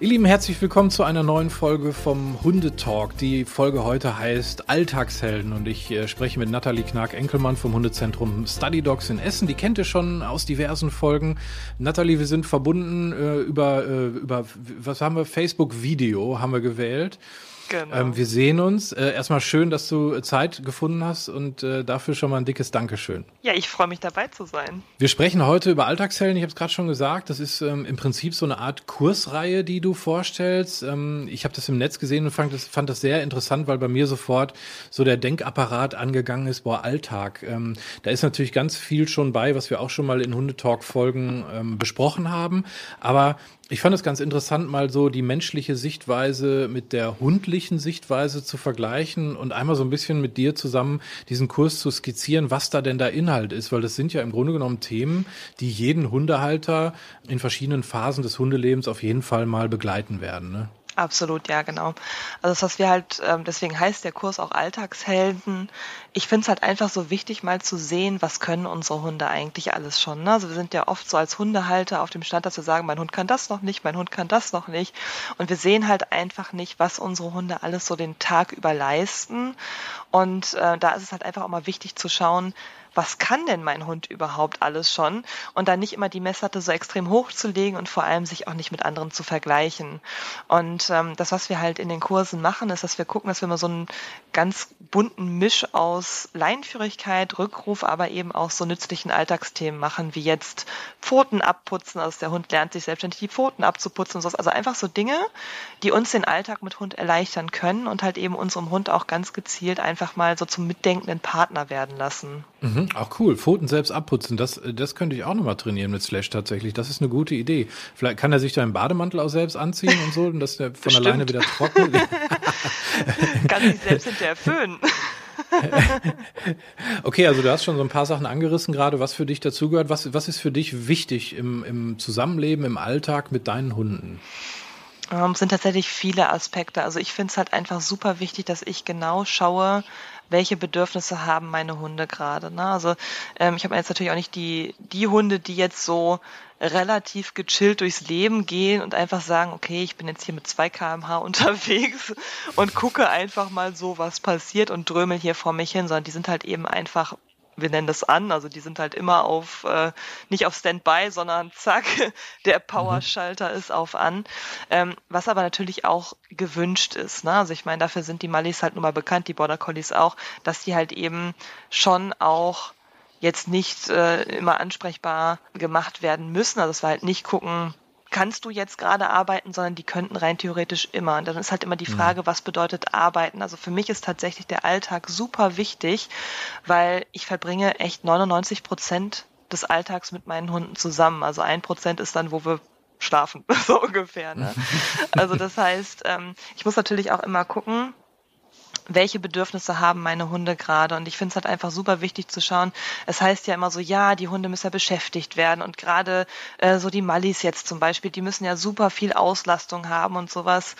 Ihr Lieben, herzlich willkommen zu einer neuen Folge vom Hundetalk. Die Folge heute heißt Alltagshelden und ich äh, spreche mit Nathalie Knark-Enkelmann vom Hundezentrum Study Dogs in Essen. Die kennt ihr schon aus diversen Folgen. Nathalie, wir sind verbunden äh, über, äh, über, was haben wir? Facebook Video haben wir gewählt. Genau. Ähm, wir sehen uns. Äh, erstmal schön, dass du äh, Zeit gefunden hast und äh, dafür schon mal ein dickes Dankeschön. Ja, ich freue mich dabei zu sein. Wir sprechen heute über Alltagshelden. Ich habe es gerade schon gesagt. Das ist ähm, im Prinzip so eine Art Kursreihe, die du vorstellst. Ähm, ich habe das im Netz gesehen und fand das, fand das sehr interessant, weil bei mir sofort so der Denkapparat angegangen ist. Boah, Alltag. Ähm, da ist natürlich ganz viel schon bei, was wir auch schon mal in Hundetalk-Folgen ähm, besprochen haben. Aber ich fand es ganz interessant, mal so die menschliche Sichtweise mit der hundlichen Sichtweise zu vergleichen und einmal so ein bisschen mit dir zusammen diesen Kurs zu skizzieren, was da denn da Inhalt ist, weil das sind ja im Grunde genommen Themen, die jeden Hundehalter in verschiedenen Phasen des Hundelebens auf jeden Fall mal begleiten werden. Ne? Absolut, ja, genau. Also das, was wir halt, ähm, deswegen heißt der Kurs auch Alltagshelden. Ich finde es halt einfach so wichtig, mal zu sehen, was können unsere Hunde eigentlich alles schon. Ne? Also wir sind ja oft so als Hundehalter auf dem Stand, dass wir sagen, mein Hund kann das noch nicht, mein Hund kann das noch nicht. Und wir sehen halt einfach nicht, was unsere Hunde alles so den Tag über leisten. Und äh, da ist es halt einfach auch mal wichtig zu schauen, was kann denn mein Hund überhaupt alles schon? Und dann nicht immer die Messlatte so extrem hoch zu legen und vor allem sich auch nicht mit anderen zu vergleichen. Und ähm, das, was wir halt in den Kursen machen, ist, dass wir gucken, dass wir mal so einen ganz bunten Misch aus Leinführigkeit, Rückruf, aber eben auch so nützlichen Alltagsthemen machen, wie jetzt Pfoten abputzen. Also der Hund lernt sich selbstständig die Pfoten abzuputzen und so. Also einfach so Dinge, die uns den Alltag mit Hund erleichtern können und halt eben unserem Hund auch ganz gezielt einfach mal so zum mitdenkenden Partner werden lassen. Mhm. Mhm, auch cool. Pfoten selbst abputzen, das, das könnte ich auch nochmal trainieren mit Slash tatsächlich. Das ist eine gute Idee. Vielleicht kann er sich da einen Bademantel auch selbst anziehen und so, dass der von Bestimmt. alleine wieder trocken Kann sich selbst hinterher föhnen. okay, also du hast schon so ein paar Sachen angerissen gerade, was für dich dazugehört. Was, was ist für dich wichtig im, im Zusammenleben, im Alltag mit deinen Hunden? Ähm, sind tatsächlich viele Aspekte. Also ich finde es halt einfach super wichtig, dass ich genau schaue, welche Bedürfnisse haben meine Hunde gerade. Ne? Also ähm, ich habe jetzt natürlich auch nicht die, die Hunde, die jetzt so relativ gechillt durchs Leben gehen und einfach sagen, okay, ich bin jetzt hier mit 2 kmh unterwegs und gucke einfach mal so, was passiert und drömel hier vor mich hin, sondern die sind halt eben einfach wir nennen das an, also die sind halt immer auf, äh, nicht auf Standby, sondern zack, der mhm. Powerschalter ist auf an. Ähm, was aber natürlich auch gewünscht ist. Ne? Also ich meine, dafür sind die Mallis halt nun mal bekannt, die Border Collies auch, dass die halt eben schon auch jetzt nicht äh, immer ansprechbar gemacht werden müssen. Also dass wir halt nicht gucken, kannst du jetzt gerade arbeiten, sondern die könnten rein theoretisch immer. Und dann ist halt immer die mhm. Frage, was bedeutet arbeiten? Also für mich ist tatsächlich der Alltag super wichtig, weil ich verbringe echt 99 Prozent des Alltags mit meinen Hunden zusammen. Also ein Prozent ist dann, wo wir schlafen, so ungefähr. Ne? Also das heißt, ähm, ich muss natürlich auch immer gucken, welche Bedürfnisse haben meine Hunde gerade. Und ich finde es halt einfach super wichtig zu schauen. Es heißt ja immer so, ja, die Hunde müssen ja beschäftigt werden. Und gerade äh, so die Mallis jetzt zum Beispiel, die müssen ja super viel Auslastung haben und sowas.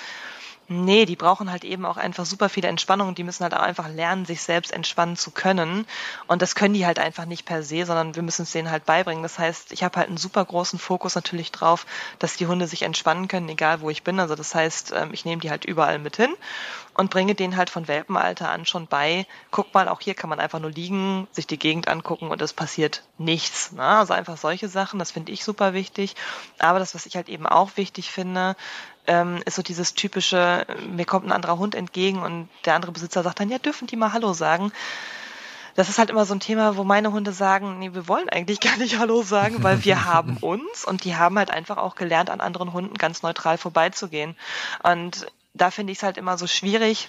Nee, die brauchen halt eben auch einfach super viel Entspannung. Die müssen halt auch einfach lernen, sich selbst entspannen zu können. Und das können die halt einfach nicht per se, sondern wir müssen es denen halt beibringen. Das heißt, ich habe halt einen super großen Fokus natürlich drauf, dass die Hunde sich entspannen können, egal wo ich bin. Also das heißt, ähm, ich nehme die halt überall mit hin und bringe denen halt von Welpenalter an schon bei, guck mal, auch hier kann man einfach nur liegen, sich die Gegend angucken und es passiert nichts. Ne? Also einfach solche Sachen, das finde ich super wichtig. Aber das, was ich halt eben auch wichtig finde, ähm, ist so dieses typische, mir kommt ein anderer Hund entgegen und der andere Besitzer sagt dann, ja, dürfen die mal Hallo sagen. Das ist halt immer so ein Thema, wo meine Hunde sagen, nee, wir wollen eigentlich gar nicht Hallo sagen, weil wir haben uns und die haben halt einfach auch gelernt, an anderen Hunden ganz neutral vorbeizugehen. Und da finde ich es halt immer so schwierig,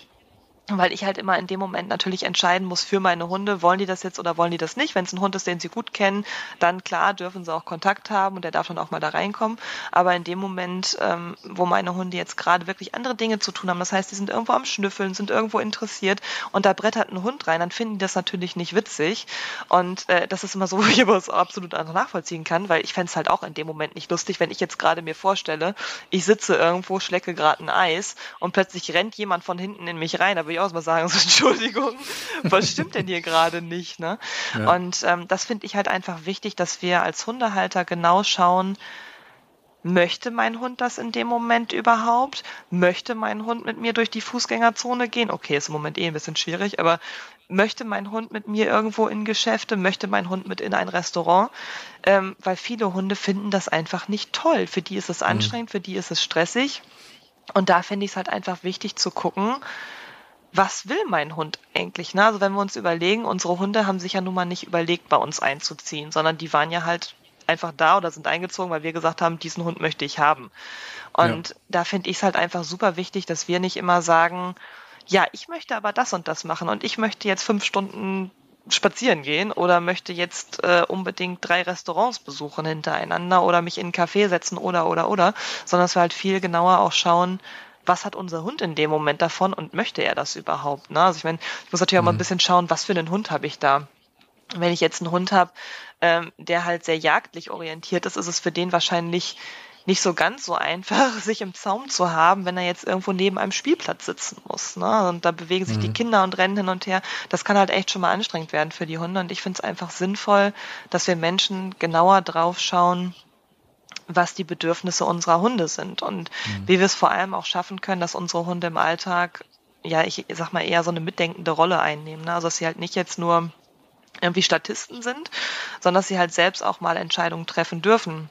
weil ich halt immer in dem Moment natürlich entscheiden muss für meine Hunde, wollen die das jetzt oder wollen die das nicht. Wenn es ein Hund ist, den sie gut kennen, dann klar dürfen sie auch Kontakt haben und der darf dann auch mal da reinkommen. Aber in dem Moment, ähm, wo meine Hunde jetzt gerade wirklich andere Dinge zu tun haben, das heißt, die sind irgendwo am Schnüffeln, sind irgendwo interessiert und da brettert ein Hund rein, dann finden die das natürlich nicht witzig. Und äh, das ist immer so, wo ich aber es absolut nachvollziehen kann, weil ich fände es halt auch in dem Moment nicht lustig, wenn ich jetzt gerade mir vorstelle, ich sitze irgendwo, schlecke gerade ein Eis und plötzlich rennt jemand von hinten in mich rein. Ich auch mal sagen, so, Entschuldigung, was stimmt denn hier gerade nicht? Ne? Ja. Und ähm, das finde ich halt einfach wichtig, dass wir als Hundehalter genau schauen, möchte mein Hund das in dem Moment überhaupt? Möchte mein Hund mit mir durch die Fußgängerzone gehen? Okay, ist im Moment eh ein bisschen schwierig, aber möchte mein Hund mit mir irgendwo in Geschäfte? Möchte mein Hund mit in ein Restaurant? Ähm, weil viele Hunde finden das einfach nicht toll. Für die ist es mhm. anstrengend, mhm. für die ist es stressig. Und da finde ich es halt einfach wichtig zu gucken, was will mein Hund eigentlich? Ne? Also wenn wir uns überlegen, unsere Hunde haben sich ja nun mal nicht überlegt, bei uns einzuziehen, sondern die waren ja halt einfach da oder sind eingezogen, weil wir gesagt haben, diesen Hund möchte ich haben. Und ja. da finde ich es halt einfach super wichtig, dass wir nicht immer sagen, ja, ich möchte aber das und das machen und ich möchte jetzt fünf Stunden spazieren gehen oder möchte jetzt äh, unbedingt drei Restaurants besuchen hintereinander oder mich in einen Café setzen oder oder oder, sondern dass wir halt viel genauer auch schauen, was hat unser Hund in dem Moment davon und möchte er das überhaupt? Ne? Also ich meine, ich muss natürlich auch mal ein mhm. bisschen schauen, was für einen Hund habe ich da. Wenn ich jetzt einen Hund habe, ähm, der halt sehr jagdlich orientiert ist, ist es für den wahrscheinlich nicht so ganz so einfach, sich im Zaum zu haben, wenn er jetzt irgendwo neben einem Spielplatz sitzen muss. Ne? Und da bewegen sich mhm. die Kinder und rennen hin und her. Das kann halt echt schon mal anstrengend werden für die Hunde. Und ich finde es einfach sinnvoll, dass wir Menschen genauer drauf schauen, was die Bedürfnisse unserer Hunde sind und mhm. wie wir es vor allem auch schaffen können, dass unsere Hunde im Alltag, ja, ich sag mal eher so eine mitdenkende Rolle einnehmen. Ne? Also dass sie halt nicht jetzt nur irgendwie Statisten sind, sondern dass sie halt selbst auch mal Entscheidungen treffen dürfen.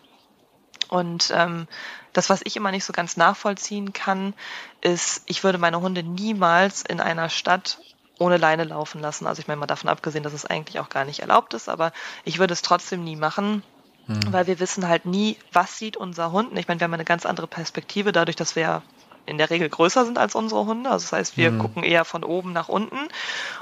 Und ähm, das, was ich immer nicht so ganz nachvollziehen kann, ist, ich würde meine Hunde niemals in einer Stadt ohne Leine laufen lassen. Also ich meine mal davon abgesehen, dass es eigentlich auch gar nicht erlaubt ist, aber ich würde es trotzdem nie machen, Mhm. Weil wir wissen halt nie, was sieht unser Hund. Ich meine, wir haben eine ganz andere Perspektive, dadurch, dass wir in der Regel größer sind als unsere Hunde. Also das heißt, wir mhm. gucken eher von oben nach unten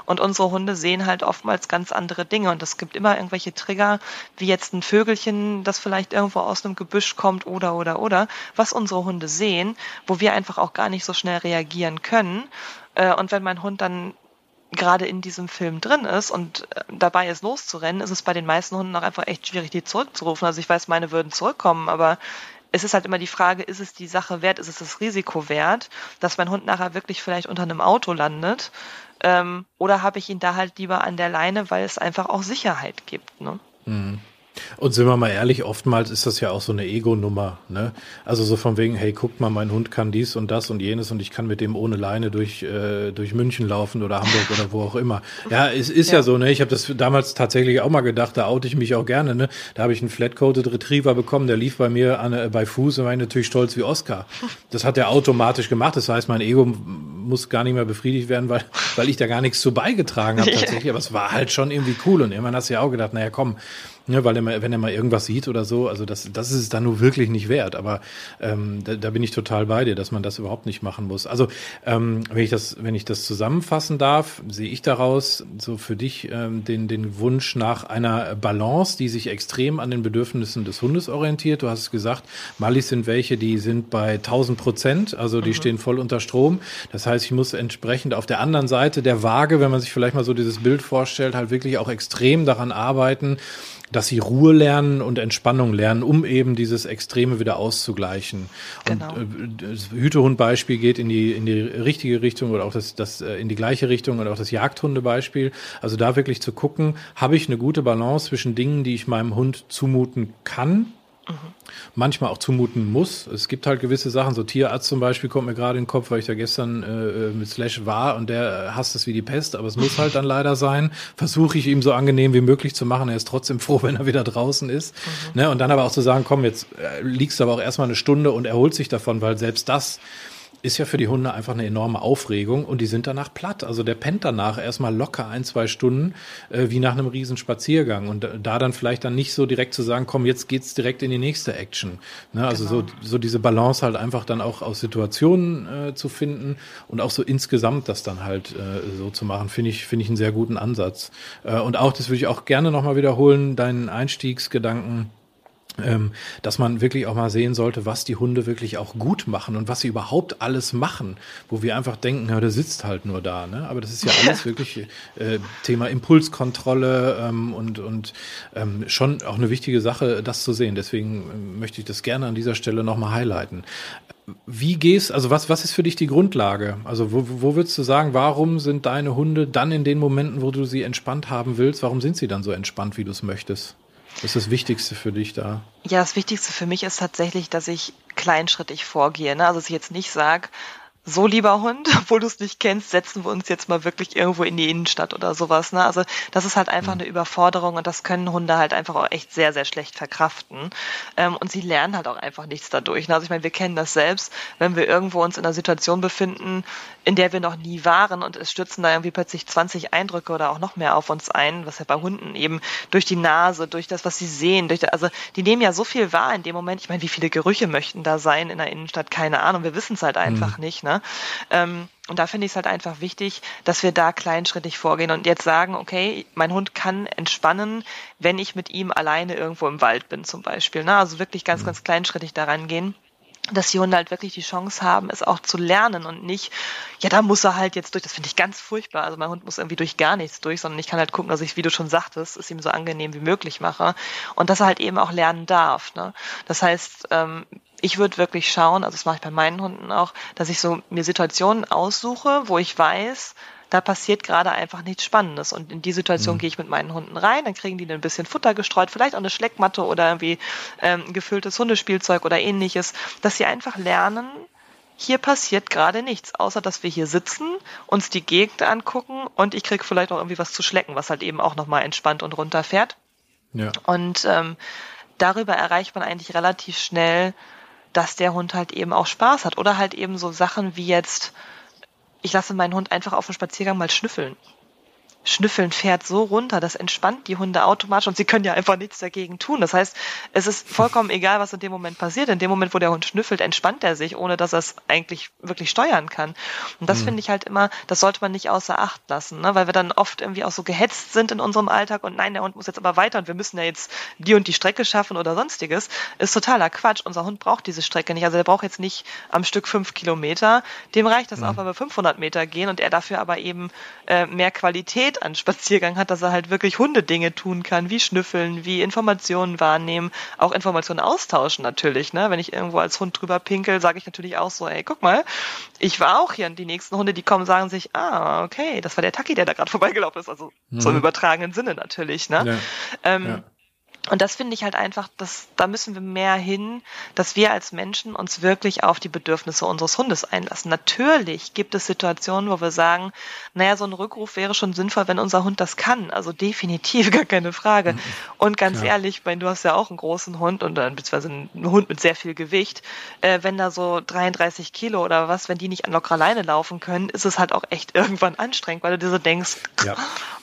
und unsere Hunde sehen halt oftmals ganz andere Dinge. Und es gibt immer irgendwelche Trigger, wie jetzt ein Vögelchen, das vielleicht irgendwo aus einem Gebüsch kommt oder oder oder, was unsere Hunde sehen, wo wir einfach auch gar nicht so schnell reagieren können. Äh, und wenn mein Hund dann gerade in diesem Film drin ist und äh, dabei ist loszurennen, ist es bei den meisten Hunden auch einfach echt schwierig, die zurückzurufen. Also ich weiß, meine würden zurückkommen, aber es ist halt immer die Frage, ist es die Sache wert, ist es das Risiko wert, dass mein Hund nachher wirklich vielleicht unter einem Auto landet? Ähm, oder habe ich ihn da halt lieber an der Leine, weil es einfach auch Sicherheit gibt? Ne? Mhm. Und sind wir mal ehrlich, oftmals ist das ja auch so eine Ego-Nummer. Ne? Also so von wegen, hey, guck mal, mein Hund kann dies und das und jenes und ich kann mit dem ohne Leine durch, äh, durch München laufen oder Hamburg oder wo auch immer. Ja, es ist ja, ja so, ne? Ich habe das damals tatsächlich auch mal gedacht, da oute ich mich auch gerne, ne? Da habe ich einen Flat-Coated Retriever bekommen, der lief bei mir an, äh, bei Fuß und war natürlich stolz wie Oscar. Das hat er automatisch gemacht. Das heißt, mein Ego muss gar nicht mehr befriedigt werden, weil, weil ich da gar nichts zu beigetragen habe tatsächlich. Aber es war halt schon irgendwie cool. Und irgendwann hast du ja auch gedacht, naja, komm, Ne, weil er mal, wenn er mal irgendwas sieht oder so, also das, das ist es dann nur wirklich nicht wert. Aber ähm, da, da bin ich total bei dir, dass man das überhaupt nicht machen muss. Also ähm, wenn ich das, wenn ich das zusammenfassen darf, sehe ich daraus so für dich ähm, den, den Wunsch nach einer Balance, die sich extrem an den Bedürfnissen des Hundes orientiert. Du hast es gesagt, Malis sind welche, die sind bei 1000 Prozent, also die mhm. stehen voll unter Strom. Das heißt, ich muss entsprechend auf der anderen Seite der Waage, wenn man sich vielleicht mal so dieses Bild vorstellt, halt wirklich auch extrem daran arbeiten, dass sie Ruhe lernen und Entspannung lernen, um eben dieses Extreme wieder auszugleichen. Genau. Und äh, das Hütehundbeispiel geht in die, in die richtige Richtung oder auch das, das äh, in die gleiche Richtung oder auch das Jagdhundebeispiel. Also da wirklich zu gucken, habe ich eine gute Balance zwischen Dingen, die ich meinem Hund zumuten kann, manchmal auch zumuten muss. Es gibt halt gewisse Sachen, so Tierarzt zum Beispiel kommt mir gerade in den Kopf, weil ich da gestern äh, äh mit Slash war und der hasst es wie die Pest, aber es muss halt dann leider sein. Versuche ich ihm so angenehm wie möglich zu machen. Er ist trotzdem froh, wenn er wieder draußen ist. Mhm. Ne? Und dann aber auch zu sagen, komm, jetzt äh, liegst du aber auch erstmal eine Stunde und erholt sich davon, weil selbst das ist ja für die Hunde einfach eine enorme Aufregung und die sind danach platt. Also der pennt danach erstmal locker ein, zwei Stunden, äh, wie nach einem Riesenspaziergang. Und da dann vielleicht dann nicht so direkt zu sagen, komm, jetzt geht's direkt in die nächste Action. Ne? Also genau. so, so diese Balance halt einfach dann auch aus Situationen äh, zu finden und auch so insgesamt das dann halt äh, so zu machen, finde ich, finde ich einen sehr guten Ansatz. Äh, und auch, das würde ich auch gerne nochmal wiederholen, deinen Einstiegsgedanken dass man wirklich auch mal sehen sollte, was die Hunde wirklich auch gut machen und was sie überhaupt alles machen, wo wir einfach denken, ja, der sitzt halt nur da. Ne? Aber das ist ja alles wirklich äh, Thema Impulskontrolle ähm, und, und ähm, schon auch eine wichtige Sache, das zu sehen. Deswegen ähm, möchte ich das gerne an dieser Stelle nochmal highlighten. Wie gehst, also was, was ist für dich die Grundlage? Also wo, wo würdest du sagen, warum sind deine Hunde dann in den Momenten, wo du sie entspannt haben willst, warum sind sie dann so entspannt, wie du es möchtest? Was ist das Wichtigste für dich da? Ja, das Wichtigste für mich ist tatsächlich, dass ich kleinschrittig vorgehe. Ne? Also dass ich jetzt nicht sage, so lieber Hund, obwohl du es nicht kennst, setzen wir uns jetzt mal wirklich irgendwo in die Innenstadt oder sowas. Ne? Also das ist halt einfach mhm. eine Überforderung und das können Hunde halt einfach auch echt sehr, sehr schlecht verkraften. Ähm, und sie lernen halt auch einfach nichts dadurch. Ne? Also ich meine, wir kennen das selbst, wenn wir irgendwo uns in einer Situation befinden, in der wir noch nie waren und es stürzen da irgendwie plötzlich 20 Eindrücke oder auch noch mehr auf uns ein, was ja bei Hunden eben durch die Nase, durch das, was sie sehen, durch also die nehmen ja so viel wahr in dem Moment. Ich meine, wie viele Gerüche möchten da sein in der Innenstadt? Keine Ahnung. Wir wissen es halt einfach mhm. nicht. Ne? Ähm, und da finde ich es halt einfach wichtig, dass wir da kleinschrittig vorgehen und jetzt sagen, okay, mein Hund kann entspannen, wenn ich mit ihm alleine irgendwo im Wald bin zum Beispiel. Ne? Also wirklich ganz, mhm. ganz kleinschrittig daran gehen dass die Hunde halt wirklich die Chance haben, es auch zu lernen und nicht, ja, da muss er halt jetzt durch. Das finde ich ganz furchtbar. Also mein Hund muss irgendwie durch gar nichts durch, sondern ich kann halt gucken, dass ich, wie du schon sagtest, es ihm so angenehm wie möglich mache und dass er halt eben auch lernen darf. Ne? Das heißt, ähm, ich würde wirklich schauen, also das mache ich bei meinen Hunden auch, dass ich so mir Situationen aussuche, wo ich weiß, da passiert gerade einfach nichts Spannendes. Und in die Situation mhm. gehe ich mit meinen Hunden rein, dann kriegen die ein bisschen Futter gestreut, vielleicht auch eine Schleckmatte oder irgendwie ähm, gefülltes Hundespielzeug oder ähnliches, dass sie einfach lernen, hier passiert gerade nichts, außer dass wir hier sitzen, uns die Gegend angucken und ich kriege vielleicht auch irgendwie was zu schlecken, was halt eben auch nochmal entspannt und runterfährt. Ja. Und ähm, darüber erreicht man eigentlich relativ schnell dass der Hund halt eben auch Spaß hat. Oder halt eben so Sachen wie jetzt, ich lasse meinen Hund einfach auf dem Spaziergang mal schnüffeln. Schnüffeln fährt so runter, das entspannt die Hunde automatisch und sie können ja einfach nichts dagegen tun. Das heißt, es ist vollkommen egal, was in dem Moment passiert. In dem Moment, wo der Hund schnüffelt, entspannt er sich, ohne dass er es eigentlich wirklich steuern kann. Und das mhm. finde ich halt immer, das sollte man nicht außer Acht lassen, ne? weil wir dann oft irgendwie auch so gehetzt sind in unserem Alltag und nein, der Hund muss jetzt aber weiter und wir müssen ja jetzt die und die Strecke schaffen oder sonstiges. Ist totaler Quatsch. Unser Hund braucht diese Strecke nicht. Also der braucht jetzt nicht am Stück fünf Kilometer. Dem reicht das mhm. auch, wenn wir 500 Meter gehen und er dafür aber eben äh, mehr Qualität an Spaziergang hat, dass er halt wirklich Hundedinge tun kann, wie schnüffeln, wie Informationen wahrnehmen, auch Informationen austauschen natürlich. Ne? Wenn ich irgendwo als Hund drüber pinkel, sage ich natürlich auch so, ey, guck mal, ich war auch hier und die nächsten Hunde, die kommen, sagen sich, ah, okay, das war der Taki, der da gerade vorbeigelaufen ist. Also mhm. so im übertragenen Sinne natürlich. Ne? Ja. Ähm, ja. Und das finde ich halt einfach, dass, da müssen wir mehr hin, dass wir als Menschen uns wirklich auf die Bedürfnisse unseres Hundes einlassen. Natürlich gibt es Situationen, wo wir sagen, naja, so ein Rückruf wäre schon sinnvoll, wenn unser Hund das kann. Also definitiv gar keine Frage. Mhm. Und ganz Klar. ehrlich, wenn du hast ja auch einen großen Hund und äh, beziehungsweise einen Hund mit sehr viel Gewicht, äh, wenn da so 33 Kilo oder was, wenn die nicht an locker Leine laufen können, ist es halt auch echt irgendwann anstrengend, weil du dir so denkst, ja.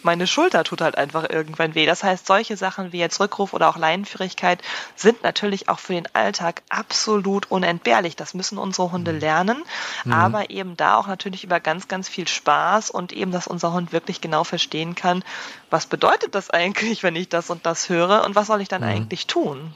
meine Schulter tut halt einfach irgendwann weh. Das heißt, solche Sachen wie jetzt Rückruf oder auch Leinenführigkeit sind natürlich auch für den Alltag absolut unentbehrlich. Das müssen unsere Hunde mhm. lernen, mhm. aber eben da auch natürlich über ganz, ganz viel Spaß und eben, dass unser Hund wirklich genau verstehen kann, was bedeutet das eigentlich, wenn ich das und das höre und was soll ich dann mhm. eigentlich tun?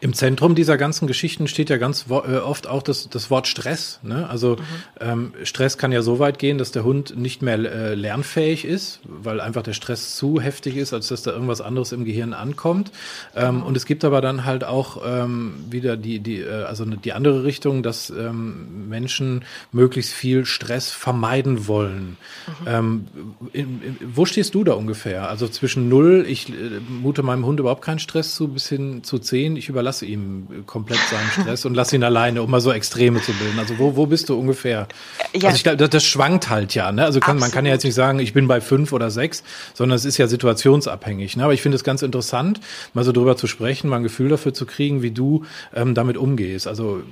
Im Zentrum dieser ganzen Geschichten steht ja ganz äh, oft auch das, das Wort Stress. Ne? Also mhm. ähm, Stress kann ja so weit gehen, dass der Hund nicht mehr äh, lernfähig ist, weil einfach der Stress zu heftig ist, als dass da irgendwas anderes im Gehirn ankommt. Ähm. Und es gibt aber dann halt auch ähm, wieder die, die, äh, also die andere Richtung, dass ähm, Menschen möglichst viel Stress vermeiden wollen. Mhm. Ähm, in, in, wo stehst du da ungefähr? Also zwischen null, ich äh, mute meinem Hund überhaupt keinen Stress zu, bis hin zu zehn ich überlasse ihm komplett seinen Stress und lasse ihn alleine, um mal so Extreme zu bilden. Also wo, wo bist du ungefähr? Ja. Also ich glaube, das, das, schwankt halt ja. Ne? Also kann, man kann ja jetzt nicht sagen, ich bin bei fünf oder sechs, sondern es ist ja situationsabhängig. Ne? Aber ich finde es ganz interessant, mal so drüber zu sprechen, mal ein Gefühl dafür zu kriegen, wie du ähm, damit umgehst. Also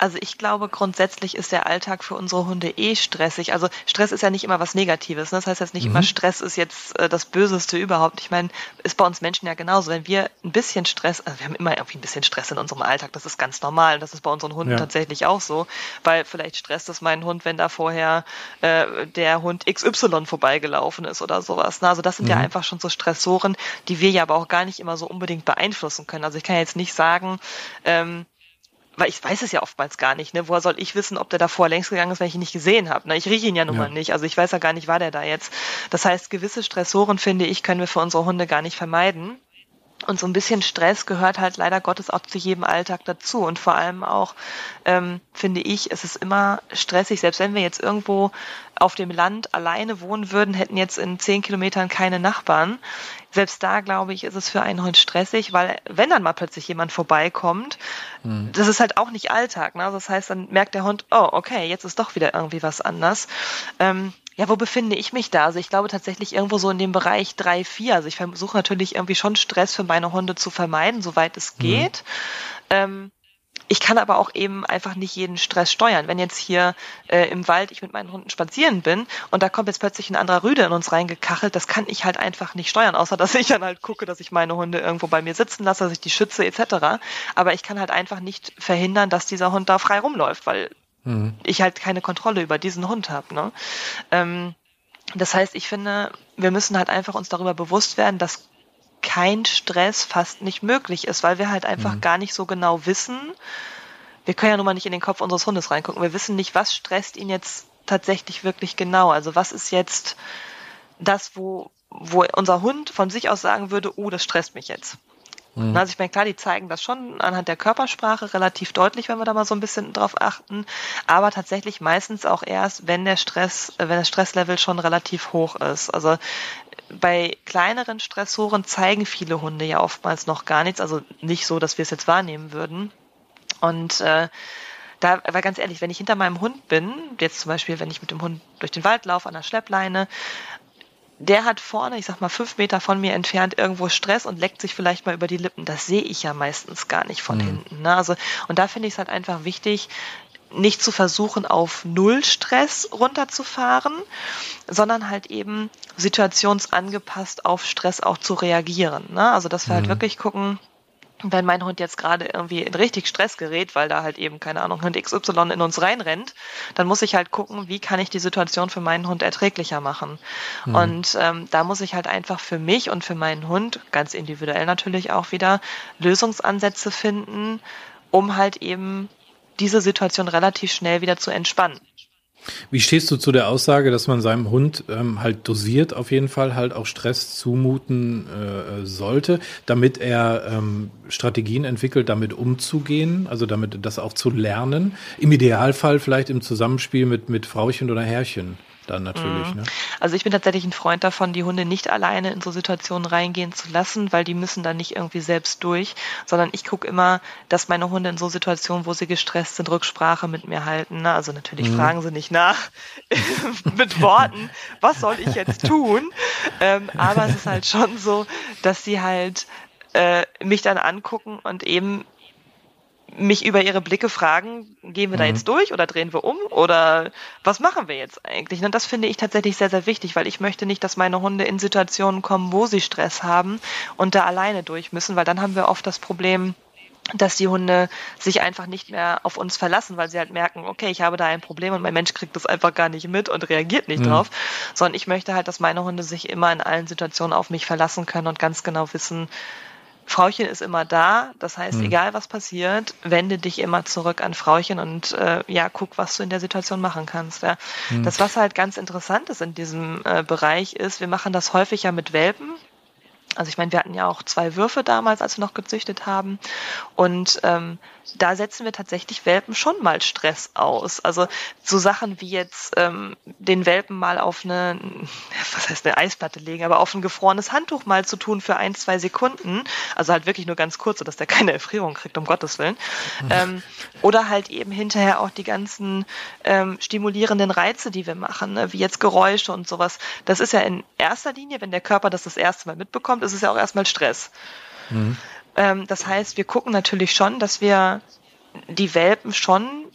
also ich glaube, grundsätzlich ist der Alltag für unsere Hunde eh stressig. Also Stress ist ja nicht immer was Negatives. Ne? Das heißt jetzt nicht mhm. immer, Stress ist jetzt äh, das Böseste überhaupt. Ich meine, ist bei uns Menschen ja genauso. Wenn wir ein bisschen Stress, also wir haben immer irgendwie ein bisschen Stress in unserem Alltag, das ist ganz normal. Das ist bei unseren Hunden ja. tatsächlich auch so. Weil vielleicht stresst es meinen Hund, wenn da vorher äh, der Hund XY vorbeigelaufen ist oder sowas. Ne? Also das sind mhm. ja einfach schon so Stressoren, die wir ja aber auch gar nicht immer so unbedingt beeinflussen können. Also ich kann jetzt nicht sagen, ähm, weil ich weiß es ja oftmals gar nicht, ne? Woher soll ich wissen, ob der davor längst gegangen ist, wenn ich ihn nicht gesehen habe? Ne? Ich rieche ihn ja nun ja. mal nicht. Also ich weiß ja gar nicht, war der da jetzt. Das heißt, gewisse Stressoren, finde ich, können wir für unsere Hunde gar nicht vermeiden. Und so ein bisschen Stress gehört halt leider Gottes auch zu jedem Alltag dazu. Und vor allem auch, ähm, finde ich, es ist immer stressig, selbst wenn wir jetzt irgendwo auf dem Land alleine wohnen würden, hätten jetzt in zehn Kilometern keine Nachbarn. Selbst da, glaube ich, ist es für einen Hund stressig, weil wenn dann mal plötzlich jemand vorbeikommt, mhm. das ist halt auch nicht Alltag. Ne? Das heißt, dann merkt der Hund, oh, okay, jetzt ist doch wieder irgendwie was anders. Ähm, ja, wo befinde ich mich da? Also ich glaube tatsächlich irgendwo so in dem Bereich drei, vier. Also ich versuche natürlich irgendwie schon Stress für meine Hunde zu vermeiden, soweit es mhm. geht. Mhm. Ähm, ich kann aber auch eben einfach nicht jeden Stress steuern. Wenn jetzt hier äh, im Wald ich mit meinen Hunden spazieren bin und da kommt jetzt plötzlich ein anderer Rüde in uns reingekachelt, das kann ich halt einfach nicht steuern, außer dass ich dann halt gucke, dass ich meine Hunde irgendwo bei mir sitzen lasse, dass ich die schütze etc. Aber ich kann halt einfach nicht verhindern, dass dieser Hund da frei rumläuft, weil mhm. ich halt keine Kontrolle über diesen Hund habe. Ne? Ähm, das heißt, ich finde, wir müssen halt einfach uns darüber bewusst werden, dass kein Stress fast nicht möglich ist, weil wir halt einfach mhm. gar nicht so genau wissen. Wir können ja nun mal nicht in den Kopf unseres Hundes reingucken. Wir wissen nicht, was stresst ihn jetzt tatsächlich wirklich genau. Also was ist jetzt das, wo, wo unser Hund von sich aus sagen würde, oh, das stresst mich jetzt. Mhm. Also ich meine, klar, die zeigen das schon anhand der Körpersprache relativ deutlich, wenn wir da mal so ein bisschen drauf achten. Aber tatsächlich meistens auch erst, wenn der Stress, wenn das Stresslevel schon relativ hoch ist. Also bei kleineren Stressoren zeigen viele Hunde ja oftmals noch gar nichts, also nicht so, dass wir es jetzt wahrnehmen würden. Und äh, da, aber ganz ehrlich, wenn ich hinter meinem Hund bin, jetzt zum Beispiel, wenn ich mit dem Hund durch den Wald laufe an der Schleppleine, der hat vorne, ich sag mal, fünf Meter von mir entfernt irgendwo Stress und leckt sich vielleicht mal über die Lippen. Das sehe ich ja meistens gar nicht von mhm. hinten. Ne? Also, und da finde ich es halt einfach wichtig, nicht zu versuchen, auf Null Stress runterzufahren, sondern halt eben situationsangepasst auf Stress auch zu reagieren. Ne? Also dass wir halt mhm. halt wirklich gucken, wenn mein Hund jetzt gerade irgendwie in richtig Stress gerät, weil da halt eben, keine Ahnung, Hund XY in uns reinrennt, dann muss ich halt gucken, wie kann ich die Situation für meinen Hund erträglicher machen. Mhm. Und ähm, da muss ich halt einfach für mich und für meinen Hund, ganz individuell natürlich auch wieder, Lösungsansätze finden, um halt eben diese Situation relativ schnell wieder zu entspannen. Wie stehst du zu der Aussage, dass man seinem Hund ähm, halt dosiert auf jeden Fall halt auch Stress zumuten äh, sollte, damit er ähm, Strategien entwickelt, damit umzugehen, also damit das auch zu lernen? Im Idealfall vielleicht im Zusammenspiel mit, mit Frauchen oder Herrchen dann natürlich. Mhm. Ne? Also ich bin tatsächlich ein Freund davon, die Hunde nicht alleine in so Situationen reingehen zu lassen, weil die müssen dann nicht irgendwie selbst durch, sondern ich gucke immer, dass meine Hunde in so Situationen, wo sie gestresst sind, Rücksprache mit mir halten. Ne? Also natürlich mhm. fragen sie nicht nach mit Worten, was soll ich jetzt tun? Ähm, aber es ist halt schon so, dass sie halt äh, mich dann angucken und eben mich über ihre Blicke fragen, gehen wir da mhm. jetzt durch oder drehen wir um oder was machen wir jetzt eigentlich? Und das finde ich tatsächlich sehr, sehr wichtig, weil ich möchte nicht, dass meine Hunde in Situationen kommen, wo sie Stress haben und da alleine durch müssen, weil dann haben wir oft das Problem, dass die Hunde sich einfach nicht mehr auf uns verlassen, weil sie halt merken, okay, ich habe da ein Problem und mein Mensch kriegt das einfach gar nicht mit und reagiert nicht mhm. drauf, sondern ich möchte halt, dass meine Hunde sich immer in allen Situationen auf mich verlassen können und ganz genau wissen, Frauchen ist immer da. Das heißt, mhm. egal was passiert, wende dich immer zurück an Frauchen und äh, ja, guck, was du in der Situation machen kannst. Ja. Mhm. Das, was halt ganz interessant ist in diesem äh, Bereich, ist, wir machen das häufig ja mit Welpen. Also ich meine, wir hatten ja auch zwei Würfe damals, als wir noch gezüchtet haben. Und ähm, da setzen wir tatsächlich Welpen schon mal Stress aus. Also so Sachen wie jetzt ähm, den Welpen mal auf eine, was heißt eine Eisplatte legen, aber auf ein gefrorenes Handtuch mal zu tun für ein, zwei Sekunden. Also halt wirklich nur ganz kurz, sodass der keine Erfrierung kriegt, um Gottes Willen. Mhm. Ähm, oder halt eben hinterher auch die ganzen ähm, stimulierenden Reize, die wir machen, ne? wie jetzt Geräusche und sowas. Das ist ja in erster Linie, wenn der Körper das das erste Mal mitbekommt, ist es ja auch erstmal Stress. Mhm. Ähm, das heißt, wir gucken natürlich schon, dass wir die Welpen schon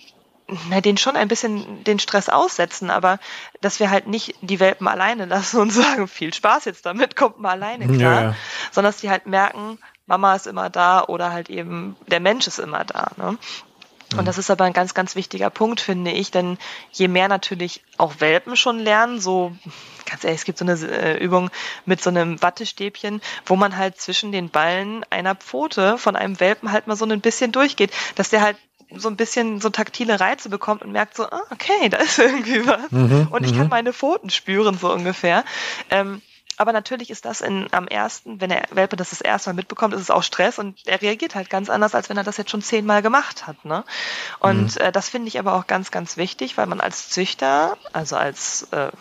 na, den schon ein bisschen den Stress aussetzen, aber dass wir halt nicht die Welpen alleine lassen und sagen, viel Spaß jetzt damit, kommt mal alleine klar, ja. sondern dass die halt merken, Mama ist immer da oder halt eben der Mensch ist immer da. Ne? Und mhm. das ist aber ein ganz, ganz wichtiger Punkt, finde ich, denn je mehr natürlich auch Welpen schon lernen, so ganz ehrlich, es gibt so eine äh, Übung mit so einem Wattestäbchen, wo man halt zwischen den Ballen einer Pfote von einem Welpen halt mal so ein bisschen durchgeht, dass der halt so ein bisschen so taktile Reize bekommt und merkt so, ah, okay, da ist irgendwie was. Mhm, und ich kann mhm. meine Pfoten spüren, so ungefähr. Ähm, aber natürlich ist das in, am ersten, wenn der Welpe das das erste Mal mitbekommt, ist es auch Stress und er reagiert halt ganz anders, als wenn er das jetzt schon zehnmal gemacht hat. Ne? Und mhm. äh, das finde ich aber auch ganz, ganz wichtig, weil man als Züchter, also als äh,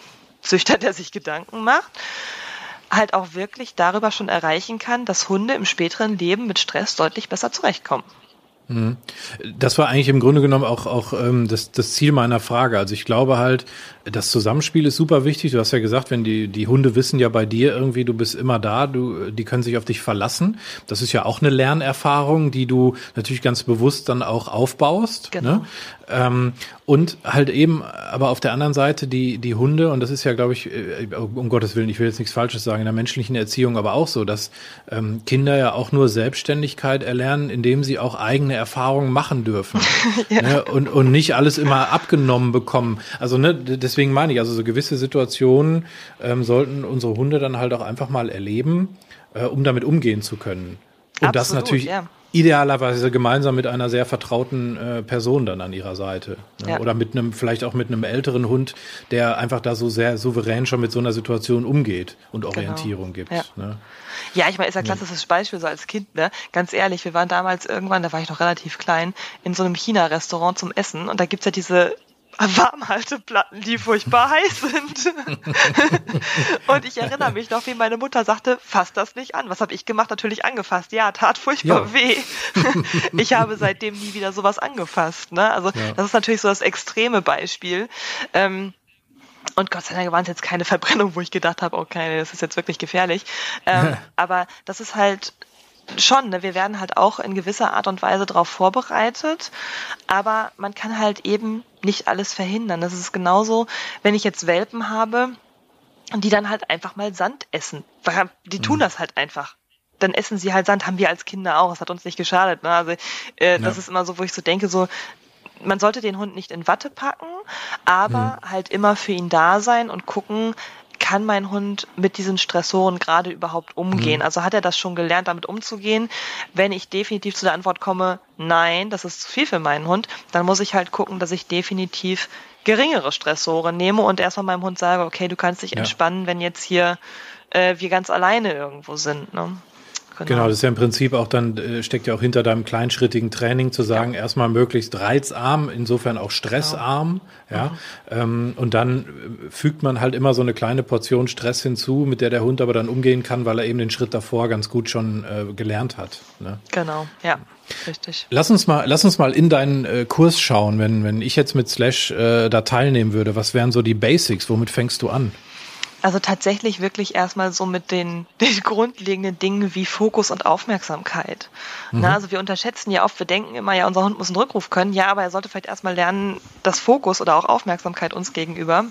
Züchter, der sich Gedanken macht, halt auch wirklich darüber schon erreichen kann, dass Hunde im späteren Leben mit Stress deutlich besser zurechtkommen. Mhm. Das war eigentlich im Grunde genommen auch, auch ähm, das, das Ziel meiner Frage. Also ich glaube halt, das Zusammenspiel ist super wichtig. Du hast ja gesagt, wenn die, die Hunde wissen ja bei dir irgendwie, du bist immer da, du, die können sich auf dich verlassen. Das ist ja auch eine Lernerfahrung, die du natürlich ganz bewusst dann auch aufbaust. Genau. Ne? Ähm, und halt eben, aber auf der anderen Seite die, die Hunde, und das ist ja, glaube ich, äh, um Gottes Willen, ich will jetzt nichts Falsches sagen, in der menschlichen Erziehung aber auch so, dass ähm, Kinder ja auch nur Selbstständigkeit erlernen, indem sie auch eigene Erfahrungen machen dürfen. ja. ne? und, und nicht alles immer abgenommen bekommen. Also ne, deswegen meine ich, also so gewisse Situationen ähm, sollten unsere Hunde dann halt auch einfach mal erleben, äh, um damit umgehen zu können. Und Absolut, das natürlich ja idealerweise gemeinsam mit einer sehr vertrauten äh, Person dann an ihrer Seite. Ne? Ja. Oder mit einem, vielleicht auch mit einem älteren Hund, der einfach da so sehr souverän schon mit so einer Situation umgeht und genau. Orientierung genau. gibt. Ja. Ne? Ja, ich meine, ist ja klassisches Beispiel so als Kind, ne? Ganz ehrlich, wir waren damals irgendwann, da war ich noch relativ klein, in so einem China-Restaurant zum Essen und da gibt's ja diese Warmhalteplatten, die furchtbar heiß sind. und ich erinnere mich noch, wie meine Mutter sagte, fass das nicht an. Was habe ich gemacht? Natürlich angefasst. Ja, tat furchtbar ja. weh. ich habe seitdem nie wieder sowas angefasst. Ne? Also ja. das ist natürlich so das extreme Beispiel. Ähm, und Gott sei Dank waren es jetzt keine Verbrennungen, wo ich gedacht habe, okay, das ist jetzt wirklich gefährlich. Ähm, aber das ist halt schon, ne? wir werden halt auch in gewisser Art und Weise darauf vorbereitet, aber man kann halt eben nicht alles verhindern. Das ist genauso, wenn ich jetzt Welpen habe, die dann halt einfach mal Sand essen. Die tun mhm. das halt einfach. Dann essen sie halt Sand, haben wir als Kinder auch. Das hat uns nicht geschadet. Ne? Also äh, ja. das ist immer so, wo ich so denke, so man sollte den Hund nicht in Watte packen, aber mhm. halt immer für ihn da sein und gucken, kann mein Hund mit diesen Stressoren gerade überhaupt umgehen? Mhm. Also hat er das schon gelernt, damit umzugehen? Wenn ich definitiv zu der Antwort komme, nein, das ist zu viel für meinen Hund, dann muss ich halt gucken, dass ich definitiv geringere Stressoren nehme und erstmal meinem Hund sage, okay, du kannst dich ja. entspannen, wenn jetzt hier äh, wir ganz alleine irgendwo sind. Ne? Genau. genau. das ist ja im Prinzip auch dann, äh, steckt ja auch hinter deinem kleinschrittigen Training zu sagen, ja. erstmal möglichst reizarm, insofern auch stressarm, genau. ja. Mhm. Ähm, und dann äh, fügt man halt immer so eine kleine Portion Stress hinzu, mit der der Hund aber dann umgehen kann, weil er eben den Schritt davor ganz gut schon äh, gelernt hat. Ne? Genau, ja. Richtig. Lass uns mal, lass uns mal in deinen äh, Kurs schauen, wenn, wenn ich jetzt mit Slash äh, da teilnehmen würde. Was wären so die Basics? Womit fängst du an? Also tatsächlich wirklich erstmal so mit den, den grundlegenden Dingen wie Fokus und Aufmerksamkeit. Mhm. Na, also wir unterschätzen ja oft, wir denken immer, ja, unser Hund muss einen Rückruf können. Ja, aber er sollte vielleicht erstmal lernen, dass Fokus oder auch Aufmerksamkeit uns gegenüber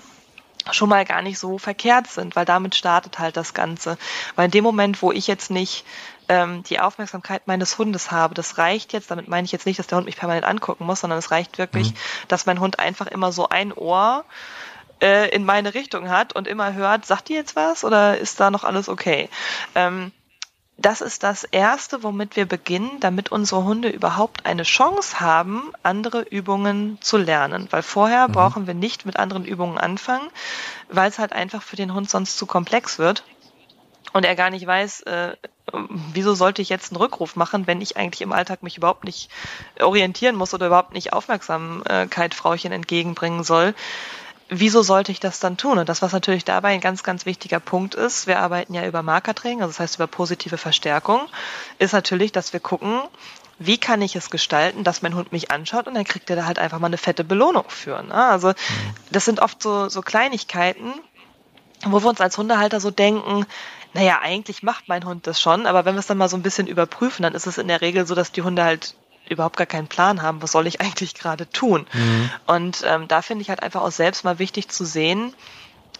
schon mal gar nicht so verkehrt sind, weil damit startet halt das Ganze. Weil in dem Moment, wo ich jetzt nicht ähm, die Aufmerksamkeit meines Hundes habe, das reicht jetzt, damit meine ich jetzt nicht, dass der Hund mich permanent angucken muss, sondern es reicht wirklich, mhm. dass mein Hund einfach immer so ein Ohr äh, in meine Richtung hat und immer hört, sagt die jetzt was oder ist da noch alles okay? Ähm, das ist das Erste, womit wir beginnen, damit unsere Hunde überhaupt eine Chance haben, andere Übungen zu lernen. Weil vorher mhm. brauchen wir nicht mit anderen Übungen anfangen, weil es halt einfach für den Hund sonst zu komplex wird und er gar nicht weiß, äh, wieso sollte ich jetzt einen Rückruf machen, wenn ich eigentlich im Alltag mich überhaupt nicht orientieren muss oder überhaupt nicht Aufmerksamkeit Frauchen entgegenbringen soll wieso sollte ich das dann tun? Und das, was natürlich dabei ein ganz, ganz wichtiger Punkt ist, wir arbeiten ja über Markertraining, also das heißt über positive Verstärkung, ist natürlich, dass wir gucken, wie kann ich es gestalten, dass mein Hund mich anschaut und dann kriegt er da halt einfach mal eine fette Belohnung für. Ne? Also das sind oft so, so Kleinigkeiten, wo wir uns als Hundehalter so denken, naja, eigentlich macht mein Hund das schon, aber wenn wir es dann mal so ein bisschen überprüfen, dann ist es in der Regel so, dass die Hunde halt überhaupt gar keinen Plan haben, was soll ich eigentlich gerade tun. Mhm. Und ähm, da finde ich halt einfach auch selbst mal wichtig zu sehen,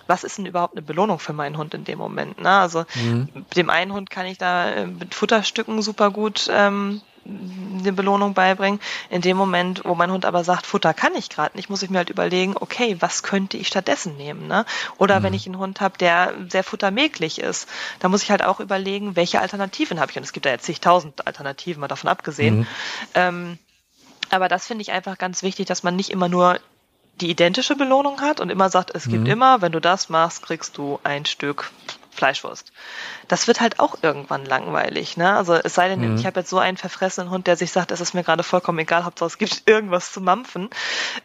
was ist denn überhaupt eine Belohnung für meinen Hund in dem Moment? Ne? Also mhm. dem einen Hund kann ich da äh, mit Futterstücken super gut ähm, eine Belohnung beibringen. In dem Moment, wo mein Hund aber sagt, Futter kann ich gerade nicht, muss ich mir halt überlegen, okay, was könnte ich stattdessen nehmen? Ne? Oder mhm. wenn ich einen Hund habe, der sehr futtermäglich ist, dann muss ich halt auch überlegen, welche Alternativen habe ich. Und es gibt da jetzt zigtausend Alternativen, mal davon abgesehen. Mhm. Ähm, aber das finde ich einfach ganz wichtig, dass man nicht immer nur die identische Belohnung hat und immer sagt, es gibt mhm. immer, wenn du das machst, kriegst du ein Stück Fleischwurst. Das wird halt auch irgendwann langweilig. Ne? Also es sei denn, mhm. ich habe jetzt so einen verfressenen Hund, der sich sagt, es ist mir gerade vollkommen egal, Hauptsache es gibt irgendwas zu mampfen.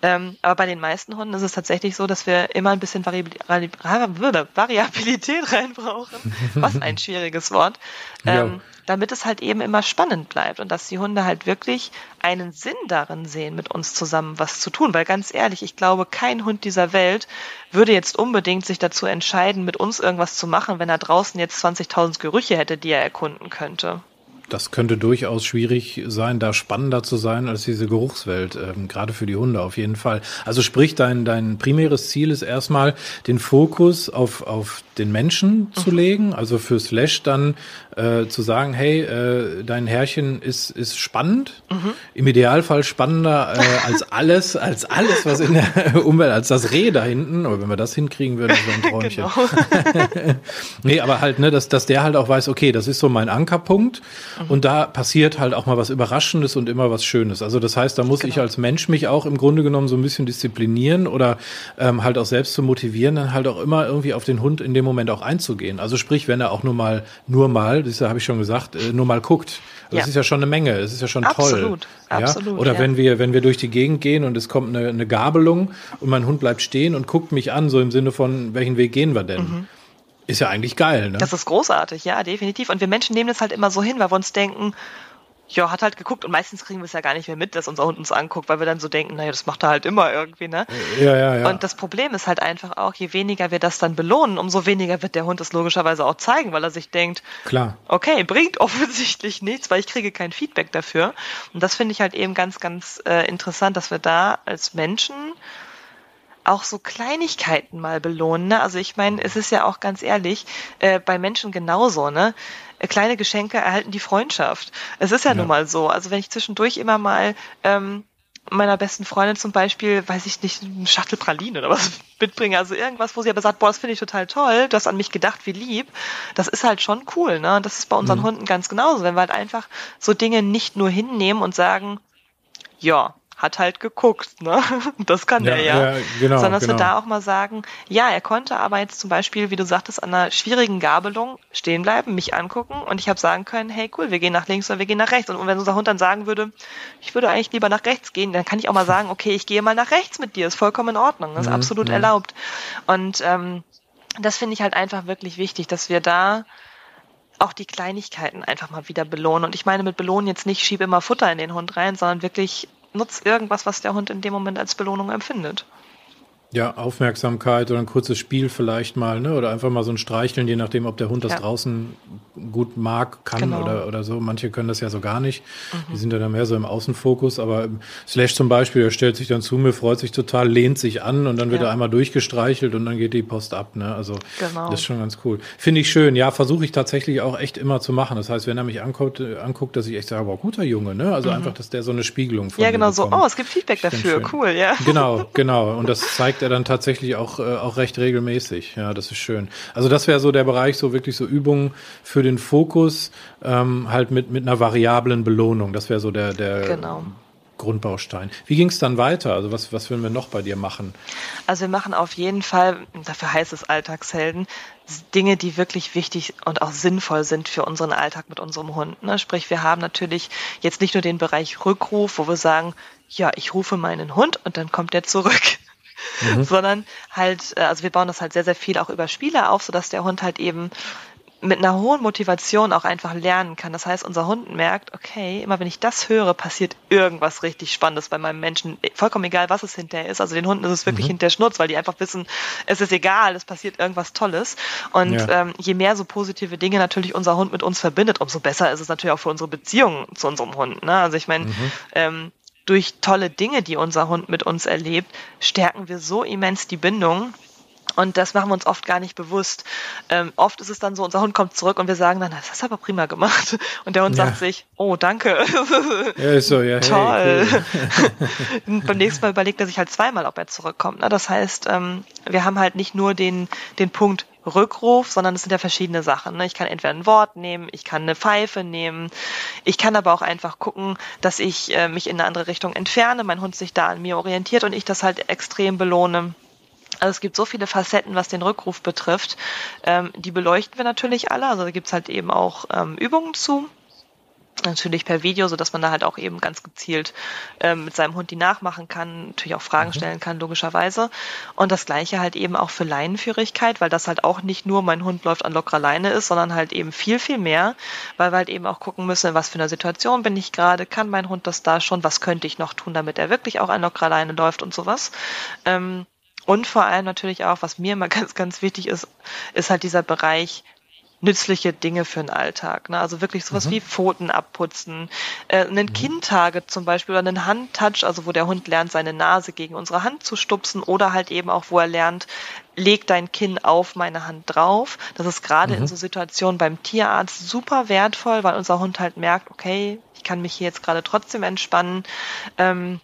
Ähm, aber bei den meisten Hunden ist es tatsächlich so, dass wir immer ein bisschen Variabilität rein brauchen. Was ein schwieriges Wort. Ähm, damit es halt eben immer spannend bleibt und dass die Hunde halt wirklich einen Sinn darin sehen, mit uns zusammen was zu tun. Weil ganz ehrlich, ich glaube, kein Hund dieser Welt würde jetzt unbedingt sich dazu entscheiden, mit uns irgendwas zu machen, wenn er draußen jetzt 20.000 Gerüche hätte, die er erkunden könnte das könnte durchaus schwierig sein, da spannender zu sein als diese Geruchswelt, ähm, gerade für die Hunde auf jeden Fall. Also sprich, dein, dein primäres Ziel ist erstmal, den Fokus auf, auf den Menschen zu mhm. legen, also für Slash dann äh, zu sagen, hey, äh, dein Herrchen ist, ist spannend, mhm. im Idealfall spannender äh, als alles, als alles, was in der Umwelt, als das Reh da hinten, oder wenn wir das hinkriegen würden, so ein Träumchen. Genau. nee, aber halt, ne, dass, dass der halt auch weiß, okay, das ist so mein Ankerpunkt Mhm. Und da passiert halt auch mal was Überraschendes und immer was Schönes. Also das heißt, da muss genau. ich als Mensch mich auch im Grunde genommen so ein bisschen disziplinieren oder ähm, halt auch selbst zu motivieren, dann halt auch immer irgendwie auf den Hund in dem Moment auch einzugehen. Also sprich, wenn er auch nur mal, nur mal, das habe ich schon gesagt, äh, nur mal guckt. Das ja. ist ja schon eine Menge, es ist ja schon absolut, toll. Ja? Absolut. Oder ja. wenn wir, wenn wir durch die Gegend gehen und es kommt eine, eine Gabelung und mein Hund bleibt stehen und guckt mich an, so im Sinne von, welchen Weg gehen wir denn? Mhm. Ist ja eigentlich geil, ne? Das ist großartig, ja, definitiv. Und wir Menschen nehmen das halt immer so hin, weil wir uns denken, ja, hat halt geguckt und meistens kriegen wir es ja gar nicht mehr mit, dass unser Hund uns anguckt, weil wir dann so denken, naja, das macht er halt immer irgendwie, ne? Ja, ja, ja. Und das Problem ist halt einfach auch, je weniger wir das dann belohnen, umso weniger wird der Hund es logischerweise auch zeigen, weil er sich denkt, klar, okay, bringt offensichtlich nichts, weil ich kriege kein Feedback dafür. Und das finde ich halt eben ganz, ganz äh, interessant, dass wir da als Menschen auch so Kleinigkeiten mal belohnen. Ne? Also ich meine, es ist ja auch ganz ehrlich, äh, bei Menschen genauso, ne? Kleine Geschenke erhalten die Freundschaft. Es ist ja, ja. nun mal so. Also wenn ich zwischendurch immer mal ähm, meiner besten Freundin zum Beispiel, weiß ich nicht, eine Schachtel Pralinen oder was mitbringe, also irgendwas, wo sie aber sagt, boah, das finde ich total toll, du hast an mich gedacht, wie lieb, das ist halt schon cool, ne? Und das ist bei unseren mhm. Hunden ganz genauso, wenn wir halt einfach so Dinge nicht nur hinnehmen und sagen, ja, hat halt geguckt, ne? Das kann ja, der ja. ja genau, Sondern dass genau. wir da auch mal sagen, ja, er konnte aber jetzt zum Beispiel, wie du sagtest, an einer schwierigen Gabelung stehen bleiben, mich angucken und ich habe sagen können, hey cool, wir gehen nach links oder wir gehen nach rechts. Und wenn unser Hund dann sagen würde, ich würde eigentlich lieber nach rechts gehen, dann kann ich auch mal sagen, okay, ich gehe mal nach rechts mit dir, ist vollkommen in Ordnung, ist mhm, absolut mhm. erlaubt. Und ähm, das finde ich halt einfach wirklich wichtig, dass wir da auch die Kleinigkeiten einfach mal wieder belohnen. Und ich meine mit belohnen jetzt nicht, schiebe immer Futter in den Hund rein, sondern wirklich nutzt irgendwas, was der Hund in dem Moment als Belohnung empfindet. Ja, Aufmerksamkeit oder ein kurzes Spiel vielleicht mal, ne? Oder einfach mal so ein Streicheln, je nachdem, ob der Hund das ja. draußen gut mag, kann genau. oder, oder so. Manche können das ja so gar nicht. Mhm. Die sind ja dann mehr so im Außenfokus. Aber Slash zum Beispiel, der stellt sich dann zu mir, freut sich total, lehnt sich an und dann wird ja. er einmal durchgestreichelt und dann geht die Post ab. Ne? Also genau. das ist schon ganz cool. Finde ich schön. Ja, versuche ich tatsächlich auch echt immer zu machen. Das heißt, wenn er mich anguckt, anguckt dass ich echt sage, wow, guter Junge. Ne? Also mhm. einfach, dass der so eine Spiegelung von Ja, genau so. Oh, es gibt Feedback dafür. Cool, ja. Genau, genau. Und das zeigt zeigt er dann tatsächlich auch, äh, auch recht regelmäßig. Ja, das ist schön. Also das wäre so der Bereich, so wirklich so Übungen für den Fokus, ähm, halt mit, mit einer variablen Belohnung. Das wäre so der, der genau. Grundbaustein. Wie ging es dann weiter? Also was, was würden wir noch bei dir machen? Also wir machen auf jeden Fall, dafür heißt es Alltagshelden, Dinge, die wirklich wichtig und auch sinnvoll sind für unseren Alltag mit unserem Hund. Ne? Sprich, wir haben natürlich jetzt nicht nur den Bereich Rückruf, wo wir sagen, ja, ich rufe meinen Hund und dann kommt der zurück. Mhm. sondern halt, äh, also wir bauen das halt sehr, sehr viel auch über Spiele auf, sodass der Hund halt eben mit einer hohen Motivation auch einfach lernen kann. Das heißt, unser Hund merkt, okay, immer wenn ich das höre, passiert irgendwas richtig Spannendes bei meinem Menschen. Vollkommen egal, was es hinterher ist. Also den Hunden ist es wirklich mhm. hinter Schnurz, weil die einfach wissen, es ist egal, es passiert irgendwas Tolles. Und ja. ähm, je mehr so positive Dinge natürlich unser Hund mit uns verbindet, umso besser ist es natürlich auch für unsere Beziehung zu unserem Hund. Ne? Also ich meine, mhm. ähm, durch tolle Dinge, die unser Hund mit uns erlebt, stärken wir so immens die Bindung und das machen wir uns oft gar nicht bewusst. Ähm, oft ist es dann so, unser Hund kommt zurück und wir sagen dann, das hast du aber prima gemacht. Und der Hund ja. sagt sich, oh, danke. Ja, ist so, ja. Toll. Hey, cool. beim nächsten Mal überlegt er sich halt zweimal, ob er zurückkommt. Ne? Das heißt, ähm, wir haben halt nicht nur den, den Punkt Rückruf, sondern es sind ja verschiedene Sachen. Ne? Ich kann entweder ein Wort nehmen, ich kann eine Pfeife nehmen, ich kann aber auch einfach gucken, dass ich äh, mich in eine andere Richtung entferne, mein Hund sich da an mir orientiert und ich das halt extrem belohne. Also es gibt so viele Facetten, was den Rückruf betrifft. Ähm, die beleuchten wir natürlich alle. Also da gibt's halt eben auch ähm, Übungen zu. Natürlich per Video, so dass man da halt auch eben ganz gezielt ähm, mit seinem Hund die nachmachen kann, natürlich auch Fragen mhm. stellen kann, logischerweise. Und das gleiche halt eben auch für Leinenführigkeit, weil das halt auch nicht nur mein Hund läuft an lockerer Leine ist, sondern halt eben viel, viel mehr, weil wir halt eben auch gucken müssen, in was für einer Situation bin ich gerade, kann mein Hund das da schon, was könnte ich noch tun, damit er wirklich auch an lockerer Leine läuft und sowas. Ähm, und vor allem natürlich auch, was mir immer ganz, ganz wichtig ist, ist halt dieser Bereich nützliche Dinge für den Alltag. Ne? Also wirklich sowas mhm. wie Pfoten abputzen, äh, einen mhm. Kindtage zum Beispiel oder einen Handtouch, also wo der Hund lernt, seine Nase gegen unsere Hand zu stupsen oder halt eben auch, wo er lernt, leg dein Kinn auf meine Hand drauf. Das ist gerade mhm. in so Situationen beim Tierarzt super wertvoll, weil unser Hund halt merkt, okay, ich kann mich hier jetzt gerade trotzdem entspannen. Ähm,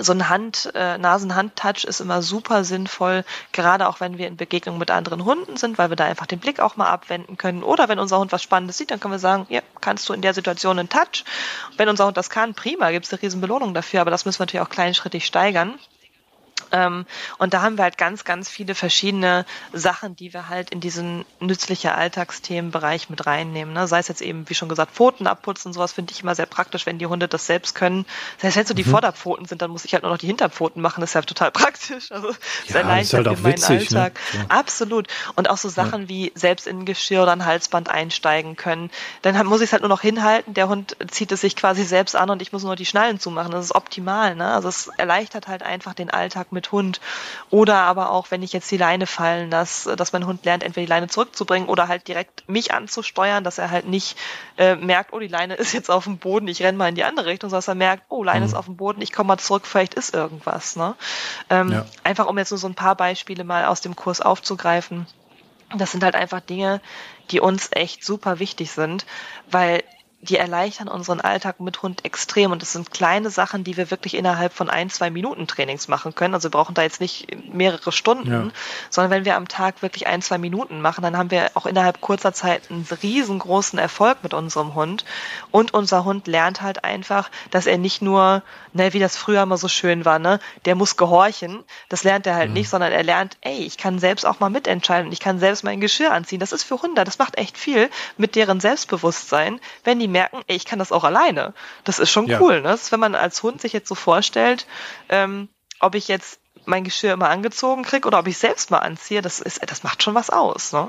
so ein Hand, äh, Nasen-Hand-Touch ist immer super sinnvoll, gerade auch wenn wir in Begegnung mit anderen Hunden sind, weil wir da einfach den Blick auch mal abwenden können. Oder wenn unser Hund was Spannendes sieht, dann können wir sagen, ja, kannst du in der Situation einen Touch. Wenn unser Hund das kann, prima, gibt es eine riesen Belohnung dafür, aber das müssen wir natürlich auch kleinschrittig steigern. Ähm, und da haben wir halt ganz, ganz viele verschiedene Sachen, die wir halt in diesen nützliche Alltagsthemenbereich mit reinnehmen. Ne? Sei es jetzt eben, wie schon gesagt, Pfoten abputzen, sowas finde ich immer sehr praktisch, wenn die Hunde das selbst können. Das heißt, wenn so die mhm. Vorderpfoten sind, dann muss ich halt nur noch die Hinterpfoten machen. Das ist ja total praktisch. Also das ja, erleichtert ist halt auch meinen witzig, ne? Alltag. Ne? Ja. Absolut. Und auch so Sachen ja. wie selbst in ein Geschirr oder ein Halsband einsteigen können. Dann muss ich es halt nur noch hinhalten. Der Hund zieht es sich quasi selbst an und ich muss nur die Schnallen zumachen. Das ist optimal. Ne? Also es erleichtert halt einfach den Alltag mit mit Hund. Oder aber auch, wenn ich jetzt die Leine fallen lasse, dass mein Hund lernt, entweder die Leine zurückzubringen oder halt direkt mich anzusteuern, dass er halt nicht äh, merkt, oh, die Leine ist jetzt auf dem Boden, ich renne mal in die andere Richtung, sondern dass er merkt, oh, Leine mhm. ist auf dem Boden, ich komme mal zurück, vielleicht ist irgendwas. Ne? Ähm, ja. Einfach um jetzt nur so ein paar Beispiele mal aus dem Kurs aufzugreifen. Das sind halt einfach Dinge, die uns echt super wichtig sind, weil die erleichtern unseren Alltag mit Hund extrem. Und das sind kleine Sachen, die wir wirklich innerhalb von ein, zwei Minuten Trainings machen können. Also wir brauchen da jetzt nicht mehrere Stunden, ja. sondern wenn wir am Tag wirklich ein, zwei Minuten machen, dann haben wir auch innerhalb kurzer Zeit einen riesengroßen Erfolg mit unserem Hund. Und unser Hund lernt halt einfach, dass er nicht nur, ne, wie das früher immer so schön war, ne, der muss gehorchen. Das lernt er halt mhm. nicht, sondern er lernt, ey, ich kann selbst auch mal mitentscheiden. Ich kann selbst mein Geschirr anziehen. Das ist für Hunde, das macht echt viel mit deren Selbstbewusstsein, wenn die die merken, ey, ich kann das auch alleine. Das ist schon ja. cool. Ne? Das ist, wenn man als Hund sich jetzt so vorstellt, ähm, ob ich jetzt mein Geschirr immer angezogen kriege oder ob ich selbst mal anziehe, das ist, das macht schon was aus. Ne?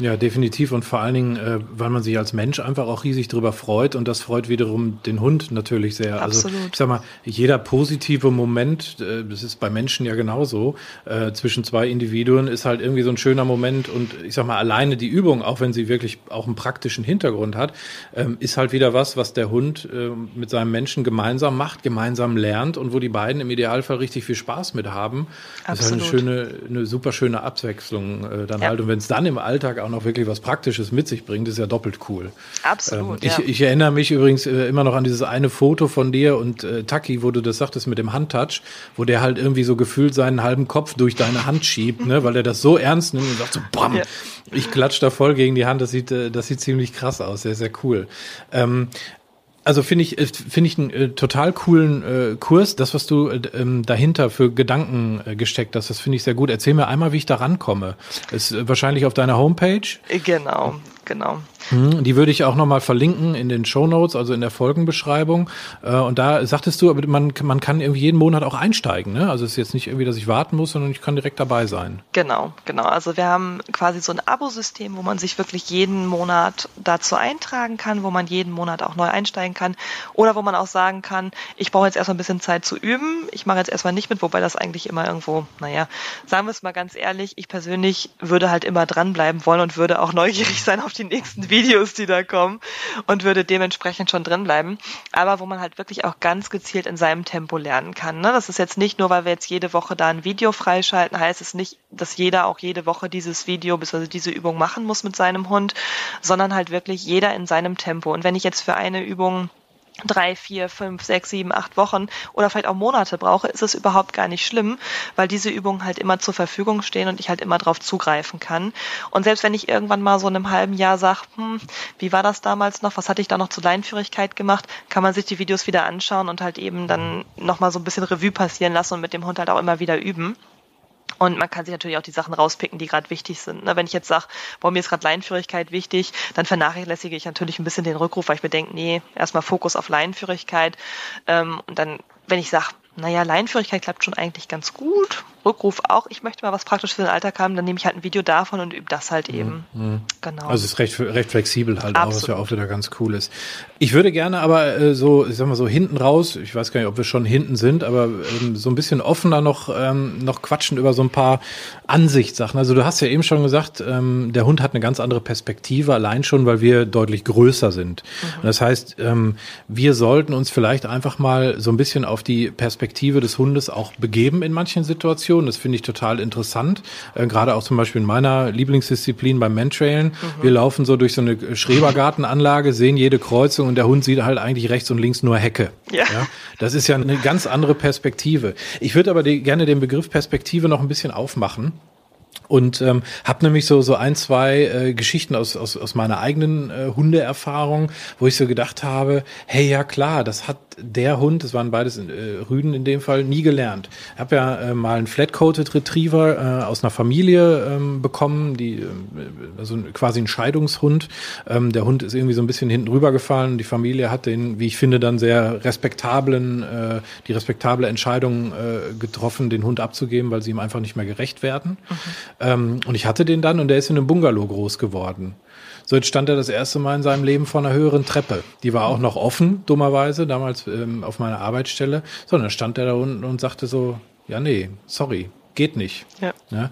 Ja, definitiv und vor allen Dingen, äh, weil man sich als Mensch einfach auch riesig drüber freut und das freut wiederum den Hund natürlich sehr. Also, Absolut. Also ich sag mal, jeder positive Moment, äh, das ist bei Menschen ja genauso, äh, zwischen zwei Individuen ist halt irgendwie so ein schöner Moment und ich sag mal, alleine die Übung, auch wenn sie wirklich auch einen praktischen Hintergrund hat, ähm, ist halt wieder was, was der Hund äh, mit seinem Menschen gemeinsam macht, gemeinsam lernt und wo die beiden im Idealfall richtig viel Spaß mit haben. Absolut. Das ist halt eine schöne, eine super schöne Abwechslung äh, dann ja. halt. Und wenn es dann im Alltag auch auch noch wirklich was Praktisches mit sich bringt, ist ja doppelt cool. Absolut. Ähm, ich, ja. ich, erinnere mich übrigens äh, immer noch an dieses eine Foto von dir und äh, Taki, wo du das sagtest mit dem Handtouch, wo der halt irgendwie so gefühlt seinen halben Kopf durch deine Hand schiebt, ne, weil er das so ernst nimmt und sagt so, bam, ja. ich klatsch da voll gegen die Hand. Das sieht, äh, das sieht ziemlich krass aus, sehr, sehr cool. Ähm, also finde ich, äh, finde ich einen äh, total coolen äh, Kurs. Das, was du äh, ähm, dahinter für Gedanken äh, gesteckt hast, das finde ich sehr gut. Erzähl mir einmal, wie ich da rankomme. Ist äh, wahrscheinlich auf deiner Homepage. Genau, genau. Hm, die würde ich auch nochmal verlinken in den Show Notes, also in der Folgenbeschreibung. Äh, und da sagtest du, man, man kann irgendwie jeden Monat auch einsteigen. Ne? Also es ist jetzt nicht irgendwie, dass ich warten muss, sondern ich kann direkt dabei sein. Genau, genau. Also wir haben quasi so ein Abo-System, wo man sich wirklich jeden Monat dazu eintragen kann, wo man jeden Monat auch neu einsteigen kann. Oder wo man auch sagen kann, ich brauche jetzt erstmal ein bisschen Zeit zu üben. Ich mache jetzt erstmal nicht mit, wobei das eigentlich immer irgendwo, naja, sagen wir es mal ganz ehrlich, ich persönlich würde halt immer dranbleiben wollen und würde auch neugierig sein auf die nächsten Videos Videos, die da kommen und würde dementsprechend schon drin bleiben. Aber wo man halt wirklich auch ganz gezielt in seinem Tempo lernen kann. Ne? Das ist jetzt nicht nur, weil wir jetzt jede Woche da ein Video freischalten, heißt es nicht, dass jeder auch jede Woche dieses Video bzw. diese Übung machen muss mit seinem Hund, sondern halt wirklich jeder in seinem Tempo. Und wenn ich jetzt für eine Übung drei, vier, fünf, sechs, sieben, acht Wochen oder vielleicht auch Monate brauche, ist es überhaupt gar nicht schlimm, weil diese Übungen halt immer zur Verfügung stehen und ich halt immer drauf zugreifen kann. Und selbst wenn ich irgendwann mal so in einem halben Jahr sage, hm, wie war das damals noch, was hatte ich da noch zur Leinführigkeit gemacht, kann man sich die Videos wieder anschauen und halt eben dann nochmal so ein bisschen Revue passieren lassen und mit dem Hund halt auch immer wieder üben. Und man kann sich natürlich auch die Sachen rauspicken, die gerade wichtig sind. Ne? Wenn ich jetzt sage, boah, mir ist gerade Leinführigkeit wichtig, dann vernachlässige ich natürlich ein bisschen den Rückruf, weil ich mir denke, nee, erstmal Fokus auf Leinführigkeit. Ähm, und dann, wenn ich sage, naja, Leinführigkeit klappt schon eigentlich ganz gut. Rückruf auch, ich möchte mal was praktisch für den Alltag haben, dann nehme ich halt ein Video davon und übe das halt eben. Mhm. Genau. Also es ist recht, recht flexibel halt Absolut. auch, was ja auch wieder ganz cool ist. Ich würde gerne aber äh, so, ich sag mal so hinten raus, ich weiß gar nicht, ob wir schon hinten sind, aber ähm, so ein bisschen offener noch, ähm, noch quatschen über so ein paar Ansichtssachen. Also du hast ja eben schon gesagt, ähm, der Hund hat eine ganz andere Perspektive, allein schon, weil wir deutlich größer sind. Mhm. Das heißt, ähm, wir sollten uns vielleicht einfach mal so ein bisschen auf die Perspektive des Hundes auch begeben in manchen Situationen Situation. Das finde ich total interessant. Äh, Gerade auch zum Beispiel in meiner Lieblingsdisziplin beim Mantrailen. Mhm. Wir laufen so durch so eine Schrebergartenanlage, sehen jede Kreuzung und der Hund sieht halt eigentlich rechts und links nur Hecke. Ja. ja? Das ist ja eine ganz andere Perspektive. Ich würde aber die, gerne den Begriff Perspektive noch ein bisschen aufmachen. Und ähm, habe nämlich so so ein zwei äh, Geschichten aus, aus aus meiner eigenen äh, Hundeerfahrung, wo ich so gedacht habe, hey ja klar, das hat der Hund, das waren beides äh, Rüden in dem Fall, nie gelernt. Ich habe ja äh, mal einen Flat-Coated Retriever äh, aus einer Familie ähm, bekommen, die äh, also quasi ein Scheidungshund. Ähm, der Hund ist irgendwie so ein bisschen hinten rübergefallen. Die Familie hat den, wie ich finde, dann sehr respektablen, äh, die respektable Entscheidung äh, getroffen, den Hund abzugeben, weil sie ihm einfach nicht mehr gerecht werden. Mhm. Ähm, und ich hatte den dann und der ist in einem Bungalow groß geworden. So, jetzt stand er das erste Mal in seinem Leben vor einer höheren Treppe. Die war auch noch offen, dummerweise, damals ähm, auf meiner Arbeitsstelle. So, und dann stand er da unten und sagte so, ja, nee, sorry, geht nicht. Ja. ja.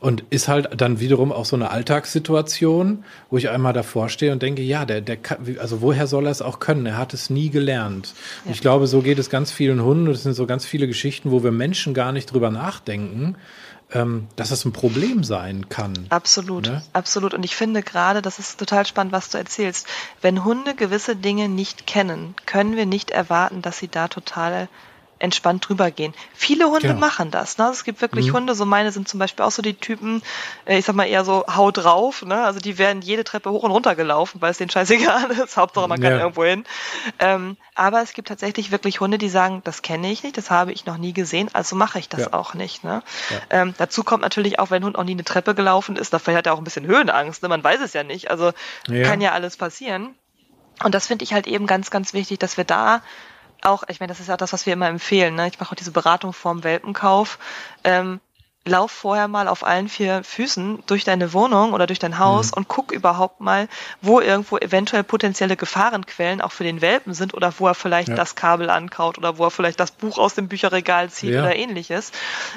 Und ist halt dann wiederum auch so eine Alltagssituation, wo ich einmal davor stehe und denke, ja, der, der kann, also woher soll er es auch können? Er hat es nie gelernt. Ja. Ich glaube, so geht es ganz vielen Hunden. Und es sind so ganz viele Geschichten, wo wir Menschen gar nicht drüber nachdenken ähm, dass das ein Problem sein kann. Absolut, ne? absolut. Und ich finde gerade, das ist total spannend, was du erzählst. Wenn Hunde gewisse Dinge nicht kennen, können wir nicht erwarten, dass sie da total entspannt drüber gehen. Viele Hunde genau. machen das. Ne? Es gibt wirklich mhm. Hunde, so meine sind zum Beispiel auch so die Typen, äh, ich sag mal eher so hau drauf. Ne? Also die werden jede Treppe hoch und runter gelaufen, weil es denen scheißegal ist. Hauptsache man kann ja. irgendwo hin. Ähm, aber es gibt tatsächlich wirklich Hunde, die sagen, das kenne ich nicht, das habe ich noch nie gesehen, also mache ich das ja. auch nicht. Ne? Ja. Ähm, dazu kommt natürlich auch, wenn ein Hund noch nie eine Treppe gelaufen ist, da vielleicht hat er auch ein bisschen Höhenangst. Ne? Man weiß es ja nicht. Also kann ja alles passieren. Und das finde ich halt eben ganz, ganz wichtig, dass wir da auch, ich meine, das ist ja das, was wir immer empfehlen. Ne? Ich mache auch diese Beratung vorm Welpenkauf. Ähm, lauf vorher mal auf allen vier Füßen durch deine Wohnung oder durch dein Haus mhm. und guck überhaupt mal, wo irgendwo eventuell potenzielle Gefahrenquellen auch für den Welpen sind oder wo er vielleicht ja. das Kabel ankaut oder wo er vielleicht das Buch aus dem Bücherregal zieht ja. oder ähnliches.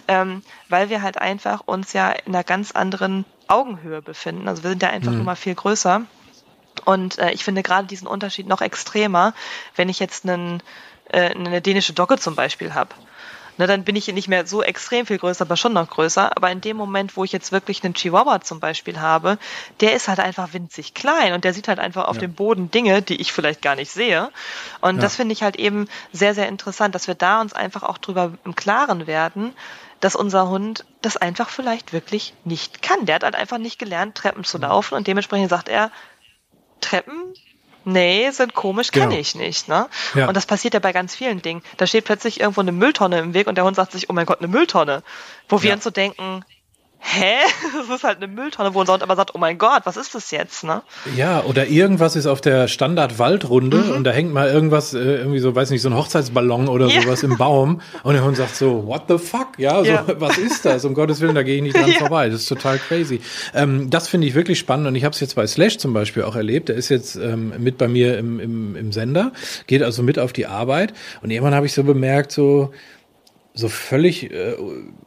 Ähm, weil wir halt einfach uns ja in einer ganz anderen Augenhöhe befinden. Also wir sind ja einfach mhm. immer viel größer. Und äh, ich finde gerade diesen Unterschied noch extremer, wenn ich jetzt einen äh, eine dänische Dogge zum Beispiel habe. ne, dann bin ich nicht mehr so extrem viel größer, aber schon noch größer. Aber in dem Moment, wo ich jetzt wirklich einen Chihuahua zum Beispiel habe, der ist halt einfach winzig klein und der sieht halt einfach auf ja. dem Boden Dinge, die ich vielleicht gar nicht sehe. Und ja. das finde ich halt eben sehr, sehr interessant, dass wir da uns einfach auch drüber im Klaren werden, dass unser Hund das einfach vielleicht wirklich nicht kann. Der hat halt einfach nicht gelernt, Treppen zu laufen und dementsprechend sagt er, Treppen nee, sind komisch, kann genau. ich nicht. Ne? Ja. Und das passiert ja bei ganz vielen Dingen. Da steht plötzlich irgendwo eine Mülltonne im Weg und der Hund sagt sich, oh mein Gott, eine Mülltonne. Wo wir ja. uns so denken, hä? Das ist halt eine Mülltonne, wo Hund aber sagt, oh mein Gott, was ist das jetzt, ne? Ja, oder irgendwas ist auf der Standard-Waldrunde mhm. und da hängt mal irgendwas, äh, irgendwie so, weiß nicht, so ein Hochzeitsballon oder ja. sowas im Baum und der Hund sagt so, what the fuck? Ja, so, ja. was ist das? Um Gottes Willen, da gehe ich nicht dran ja. vorbei. Das ist total crazy. Ähm, das finde ich wirklich spannend und ich habe es jetzt bei Slash zum Beispiel auch erlebt. Der ist jetzt ähm, mit bei mir im, im, im Sender, geht also mit auf die Arbeit und irgendwann habe ich so bemerkt, so, so völlig äh,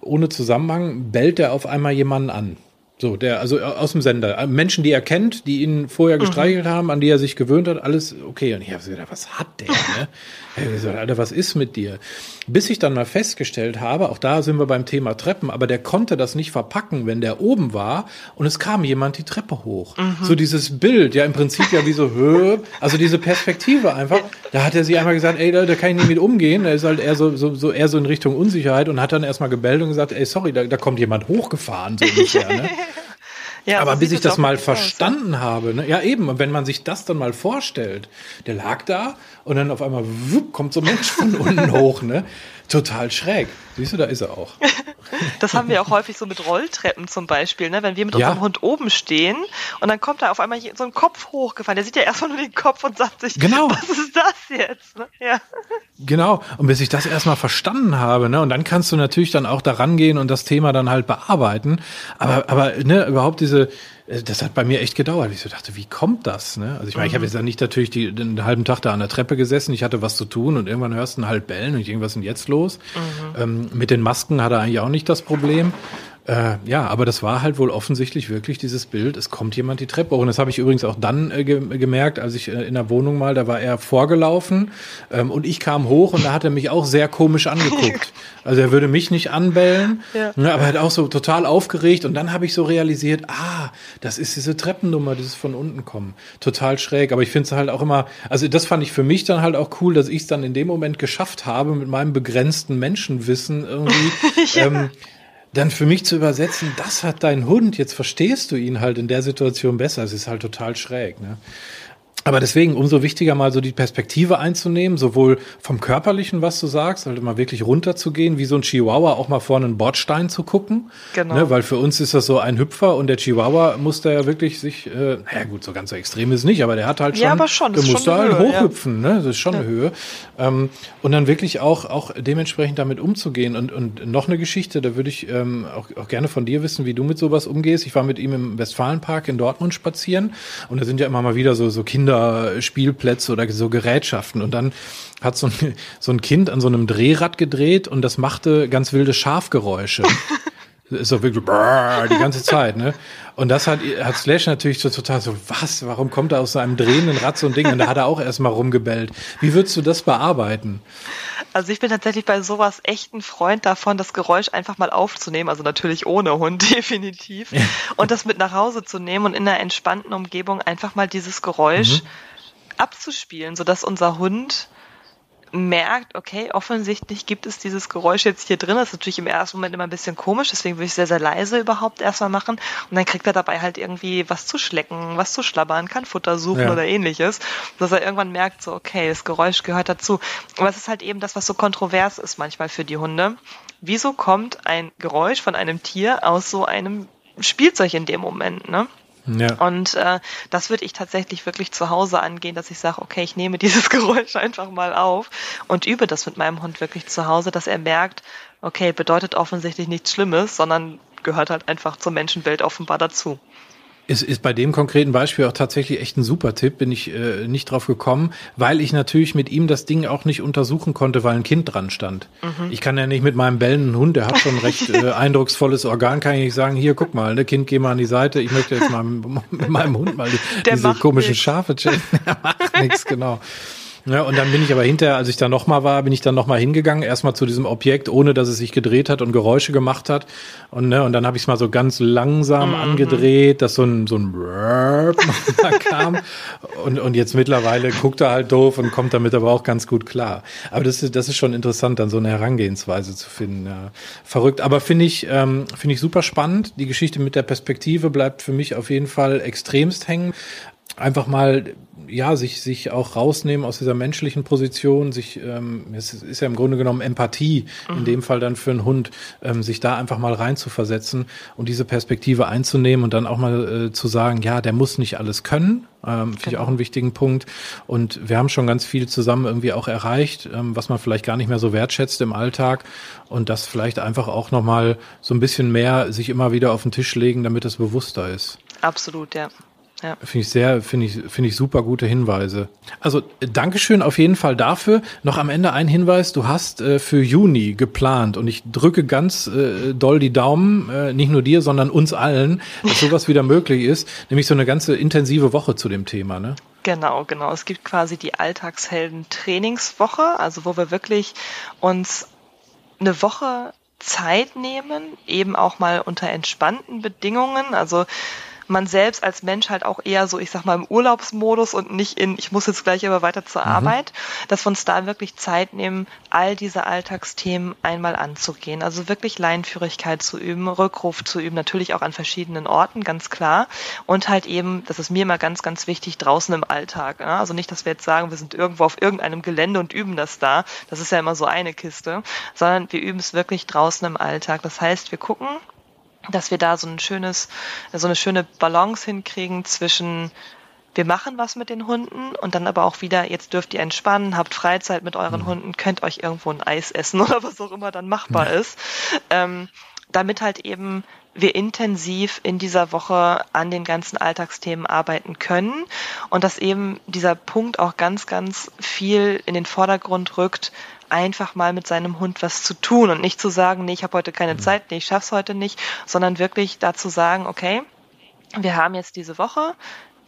ohne Zusammenhang bellt er auf einmal jemanden an. So, der, also aus dem Sender. Menschen, die er kennt, die ihn vorher mhm. gestreichelt mhm. haben, an die er sich gewöhnt hat, alles okay. Und ich habe so gedacht, was hat der, ne? Ich so, Alter, was ist mit dir? Bis ich dann mal festgestellt habe, auch da sind wir beim Thema Treppen, aber der konnte das nicht verpacken, wenn der oben war und es kam jemand die Treppe hoch. Mhm. So dieses Bild, ja im Prinzip ja wie so Höhe, also diese Perspektive einfach. Da hat er sich einmal gesagt, ey, da, da kann ich nicht mit umgehen. Er ist halt eher so, so, so eher so in Richtung Unsicherheit und hat dann erstmal gebellt und gesagt, ey, sorry, da, da kommt jemand hochgefahren, so ungefähr, ne? Ja, aber bis ich das mal verstanden aus, habe, ne? ja eben, wenn man sich das dann mal vorstellt, der lag da und dann auf einmal wupp, kommt so ein Mensch von unten hoch, ne? Total schräg. Siehst du, da ist er auch. Das haben wir auch häufig so mit Rolltreppen zum Beispiel, ne? wenn wir mit ja. unserem Hund oben stehen und dann kommt da auf einmal so ein Kopf hochgefahren. Der sieht ja erstmal nur den Kopf und sagt sich, genau. was ist das jetzt? Ne? Ja. Genau, und bis ich das erstmal verstanden habe, ne, und dann kannst du natürlich dann auch da rangehen und das Thema dann halt bearbeiten. Aber, aber ne, überhaupt diese, das hat bei mir echt gedauert. Ich so dachte, wie kommt das? Ne? Also ich meine, mhm. ich habe jetzt dann nicht natürlich die, den halben Tag da an der Treppe gesessen, ich hatte was zu tun und irgendwann hörst du einen halt bellen und irgendwas ist denn jetzt los? Mhm. Ähm, mit den Masken hat er eigentlich auch nicht das Problem. Äh, ja, aber das war halt wohl offensichtlich wirklich dieses Bild, es kommt jemand die Treppe hoch. Und das habe ich übrigens auch dann äh, ge gemerkt, als ich äh, in der Wohnung mal, da war er vorgelaufen ähm, und ich kam hoch und da hat er mich auch sehr komisch angeguckt. Also er würde mich nicht anbellen, ja. ne, aber er hat auch so total aufgeregt und dann habe ich so realisiert, ah, das ist diese Treppennummer, dieses von unten kommen. Total schräg, aber ich finde es halt auch immer, also das fand ich für mich dann halt auch cool, dass ich es dann in dem Moment geschafft habe, mit meinem begrenzten Menschenwissen irgendwie ja. ähm, dann für mich zu übersetzen, das hat dein Hund, jetzt verstehst du ihn halt in der Situation besser. Es ist halt total schräg. Ne? Aber deswegen umso wichtiger mal so die Perspektive einzunehmen, sowohl vom körperlichen, was du sagst, halt mal wirklich runterzugehen, wie so ein Chihuahua auch mal vor einen Bordstein zu gucken. Genau. Ne, weil für uns ist das so ein Hüpfer und der Chihuahua muss da ja wirklich sich, äh, naja gut, so ganz so extrem ist nicht, aber der hat halt schon, ja, aber schon der muss da halt hochhüpfen, ja. ne? Das ist schon ja. eine Höhe. Ähm, und dann wirklich auch, auch dementsprechend damit umzugehen. Und, und noch eine Geschichte, da würde ich ähm, auch, auch gerne von dir wissen, wie du mit sowas umgehst. Ich war mit ihm im Westfalenpark in Dortmund spazieren und da sind ja immer mal wieder so, so Kinder Kinderspielplätze oder so Gerätschaften. Und dann hat so ein, so ein Kind an so einem Drehrad gedreht und das machte ganz wilde Schafgeräusche. ist doch wirklich die ganze Zeit, ne? Und das hat, hat Slash natürlich so total so, was, warum kommt da aus so einem drehenden Rad so ein Ding? Und da hat er auch erstmal rumgebellt. Wie würdest du das bearbeiten? Also ich bin tatsächlich bei sowas echt ein Freund davon, das Geräusch einfach mal aufzunehmen, also natürlich ohne Hund definitiv, und das mit nach Hause zu nehmen und in einer entspannten Umgebung einfach mal dieses Geräusch mhm. abzuspielen, sodass unser Hund merkt, okay, offensichtlich gibt es dieses Geräusch jetzt hier drin. Das ist natürlich im ersten Moment immer ein bisschen komisch, deswegen würde ich sehr, sehr leise überhaupt erstmal machen. Und dann kriegt er dabei halt irgendwie was zu schlecken, was zu schlabbern, kann Futter suchen ja. oder ähnliches. Dass er irgendwann merkt, so, okay, das Geräusch gehört dazu. Aber es ist halt eben das, was so kontrovers ist manchmal für die Hunde. Wieso kommt ein Geräusch von einem Tier aus so einem Spielzeug in dem Moment, ne? Ja. Und äh, das würde ich tatsächlich wirklich zu Hause angehen, dass ich sage, okay, ich nehme dieses Geräusch einfach mal auf und übe das mit meinem Hund wirklich zu Hause, dass er merkt, okay, bedeutet offensichtlich nichts Schlimmes, sondern gehört halt einfach zur Menschenwelt offenbar dazu. Ist, ist bei dem konkreten Beispiel auch tatsächlich echt ein super Tipp, bin ich äh, nicht drauf gekommen, weil ich natürlich mit ihm das Ding auch nicht untersuchen konnte, weil ein Kind dran stand. Mhm. Ich kann ja nicht mit meinem bellenden Hund, der hat schon ein recht äh, eindrucksvolles Organ, kann ich nicht sagen, hier, guck mal, ne Kind, geh mal an die Seite, ich möchte jetzt mal mit meinem Hund mal die, diese komischen nichts. Schafe chillen. Der macht nichts, genau. Ja, und dann bin ich aber hinterher, als ich da nochmal war, bin ich dann nochmal hingegangen, erstmal zu diesem Objekt, ohne dass es sich gedreht hat und Geräusche gemacht hat. Und, ne, und dann habe ich es mal so ganz langsam mhm. angedreht, dass so ein, so ein da kam. Und, und jetzt mittlerweile guckt er halt doof und kommt damit aber auch ganz gut klar. Aber das ist, das ist schon interessant, dann so eine Herangehensweise zu finden. Ja. Verrückt. Aber finde ich, ähm, finde ich super spannend. Die Geschichte mit der Perspektive bleibt für mich auf jeden Fall extremst hängen einfach mal ja sich sich auch rausnehmen aus dieser menschlichen Position sich ähm, es ist ja im Grunde genommen Empathie mhm. in dem Fall dann für einen Hund ähm, sich da einfach mal rein zu versetzen und diese Perspektive einzunehmen und dann auch mal äh, zu sagen ja der muss nicht alles können ähm, finde genau. ich auch einen wichtigen Punkt und wir haben schon ganz viel zusammen irgendwie auch erreicht ähm, was man vielleicht gar nicht mehr so wertschätzt im Alltag und das vielleicht einfach auch noch mal so ein bisschen mehr sich immer wieder auf den Tisch legen damit es bewusster ist absolut ja ja. Finde ich sehr, finde ich, finde ich super gute Hinweise. Also Dankeschön auf jeden Fall dafür. Noch am Ende ein Hinweis: Du hast äh, für Juni geplant und ich drücke ganz äh, doll die Daumen, äh, nicht nur dir, sondern uns allen, dass sowas wieder möglich ist. Nämlich so eine ganze intensive Woche zu dem Thema, ne? Genau, genau. Es gibt quasi die Alltagshelden-Trainingswoche, also wo wir wirklich uns eine Woche Zeit nehmen, eben auch mal unter entspannten Bedingungen. Also man selbst als Mensch halt auch eher so, ich sag mal, im Urlaubsmodus und nicht in, ich muss jetzt gleich aber weiter zur mhm. Arbeit, dass wir uns da wirklich Zeit nehmen, all diese Alltagsthemen einmal anzugehen. Also wirklich Leinführigkeit zu üben, Rückruf zu üben, natürlich auch an verschiedenen Orten, ganz klar. Und halt eben, das ist mir immer ganz, ganz wichtig, draußen im Alltag. Ne? Also nicht, dass wir jetzt sagen, wir sind irgendwo auf irgendeinem Gelände und üben das da. Das ist ja immer so eine Kiste, sondern wir üben es wirklich draußen im Alltag. Das heißt, wir gucken, dass wir da so ein schönes, so eine schöne Balance hinkriegen zwischen wir machen was mit den Hunden und dann aber auch wieder, jetzt dürft ihr entspannen, habt Freizeit mit euren mhm. Hunden, könnt euch irgendwo ein Eis essen oder was auch immer dann machbar ja. ist. Ähm, damit halt eben wir intensiv in dieser Woche an den ganzen Alltagsthemen arbeiten können und dass eben dieser Punkt auch ganz, ganz viel in den Vordergrund rückt, einfach mal mit seinem Hund was zu tun und nicht zu sagen, nee, ich habe heute keine mhm. Zeit, nee, ich schaff's heute nicht, sondern wirklich dazu sagen, okay, wir haben jetzt diese Woche,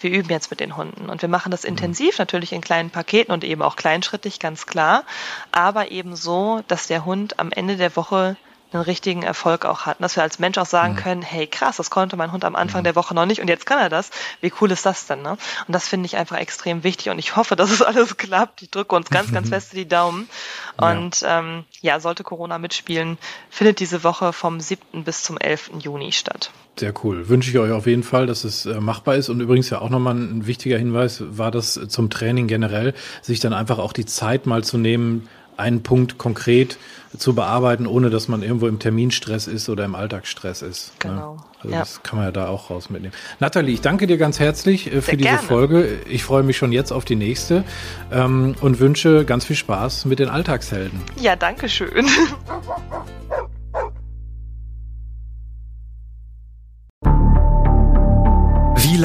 wir üben jetzt mit den Hunden und wir machen das mhm. intensiv, natürlich in kleinen Paketen und eben auch kleinschrittig, ganz klar, aber eben so, dass der Hund am Ende der Woche einen richtigen Erfolg auch hat. dass wir als Mensch auch sagen mhm. können, hey krass, das konnte mein Hund am Anfang mhm. der Woche noch nicht und jetzt kann er das. Wie cool ist das denn? Ne? Und das finde ich einfach extrem wichtig und ich hoffe, dass es alles klappt. Ich drücke uns ganz, ganz fest die Daumen. Und ja. Ähm, ja, sollte Corona mitspielen, findet diese Woche vom 7. bis zum 11. Juni statt. Sehr cool. Wünsche ich euch auf jeden Fall, dass es äh, machbar ist. Und übrigens ja auch nochmal ein wichtiger Hinweis war das zum Training generell, sich dann einfach auch die Zeit mal zu nehmen, einen Punkt konkret zu bearbeiten, ohne dass man irgendwo im Terminstress ist oder im Alltagsstress ist. Ne? Genau. Ne? Also ja. das kann man ja da auch raus mitnehmen. Nathalie, ich danke dir ganz herzlich äh, für Sehr diese gerne. Folge. Ich freue mich schon jetzt auf die nächste ähm, und wünsche ganz viel Spaß mit den Alltagshelden. Ja, danke schön.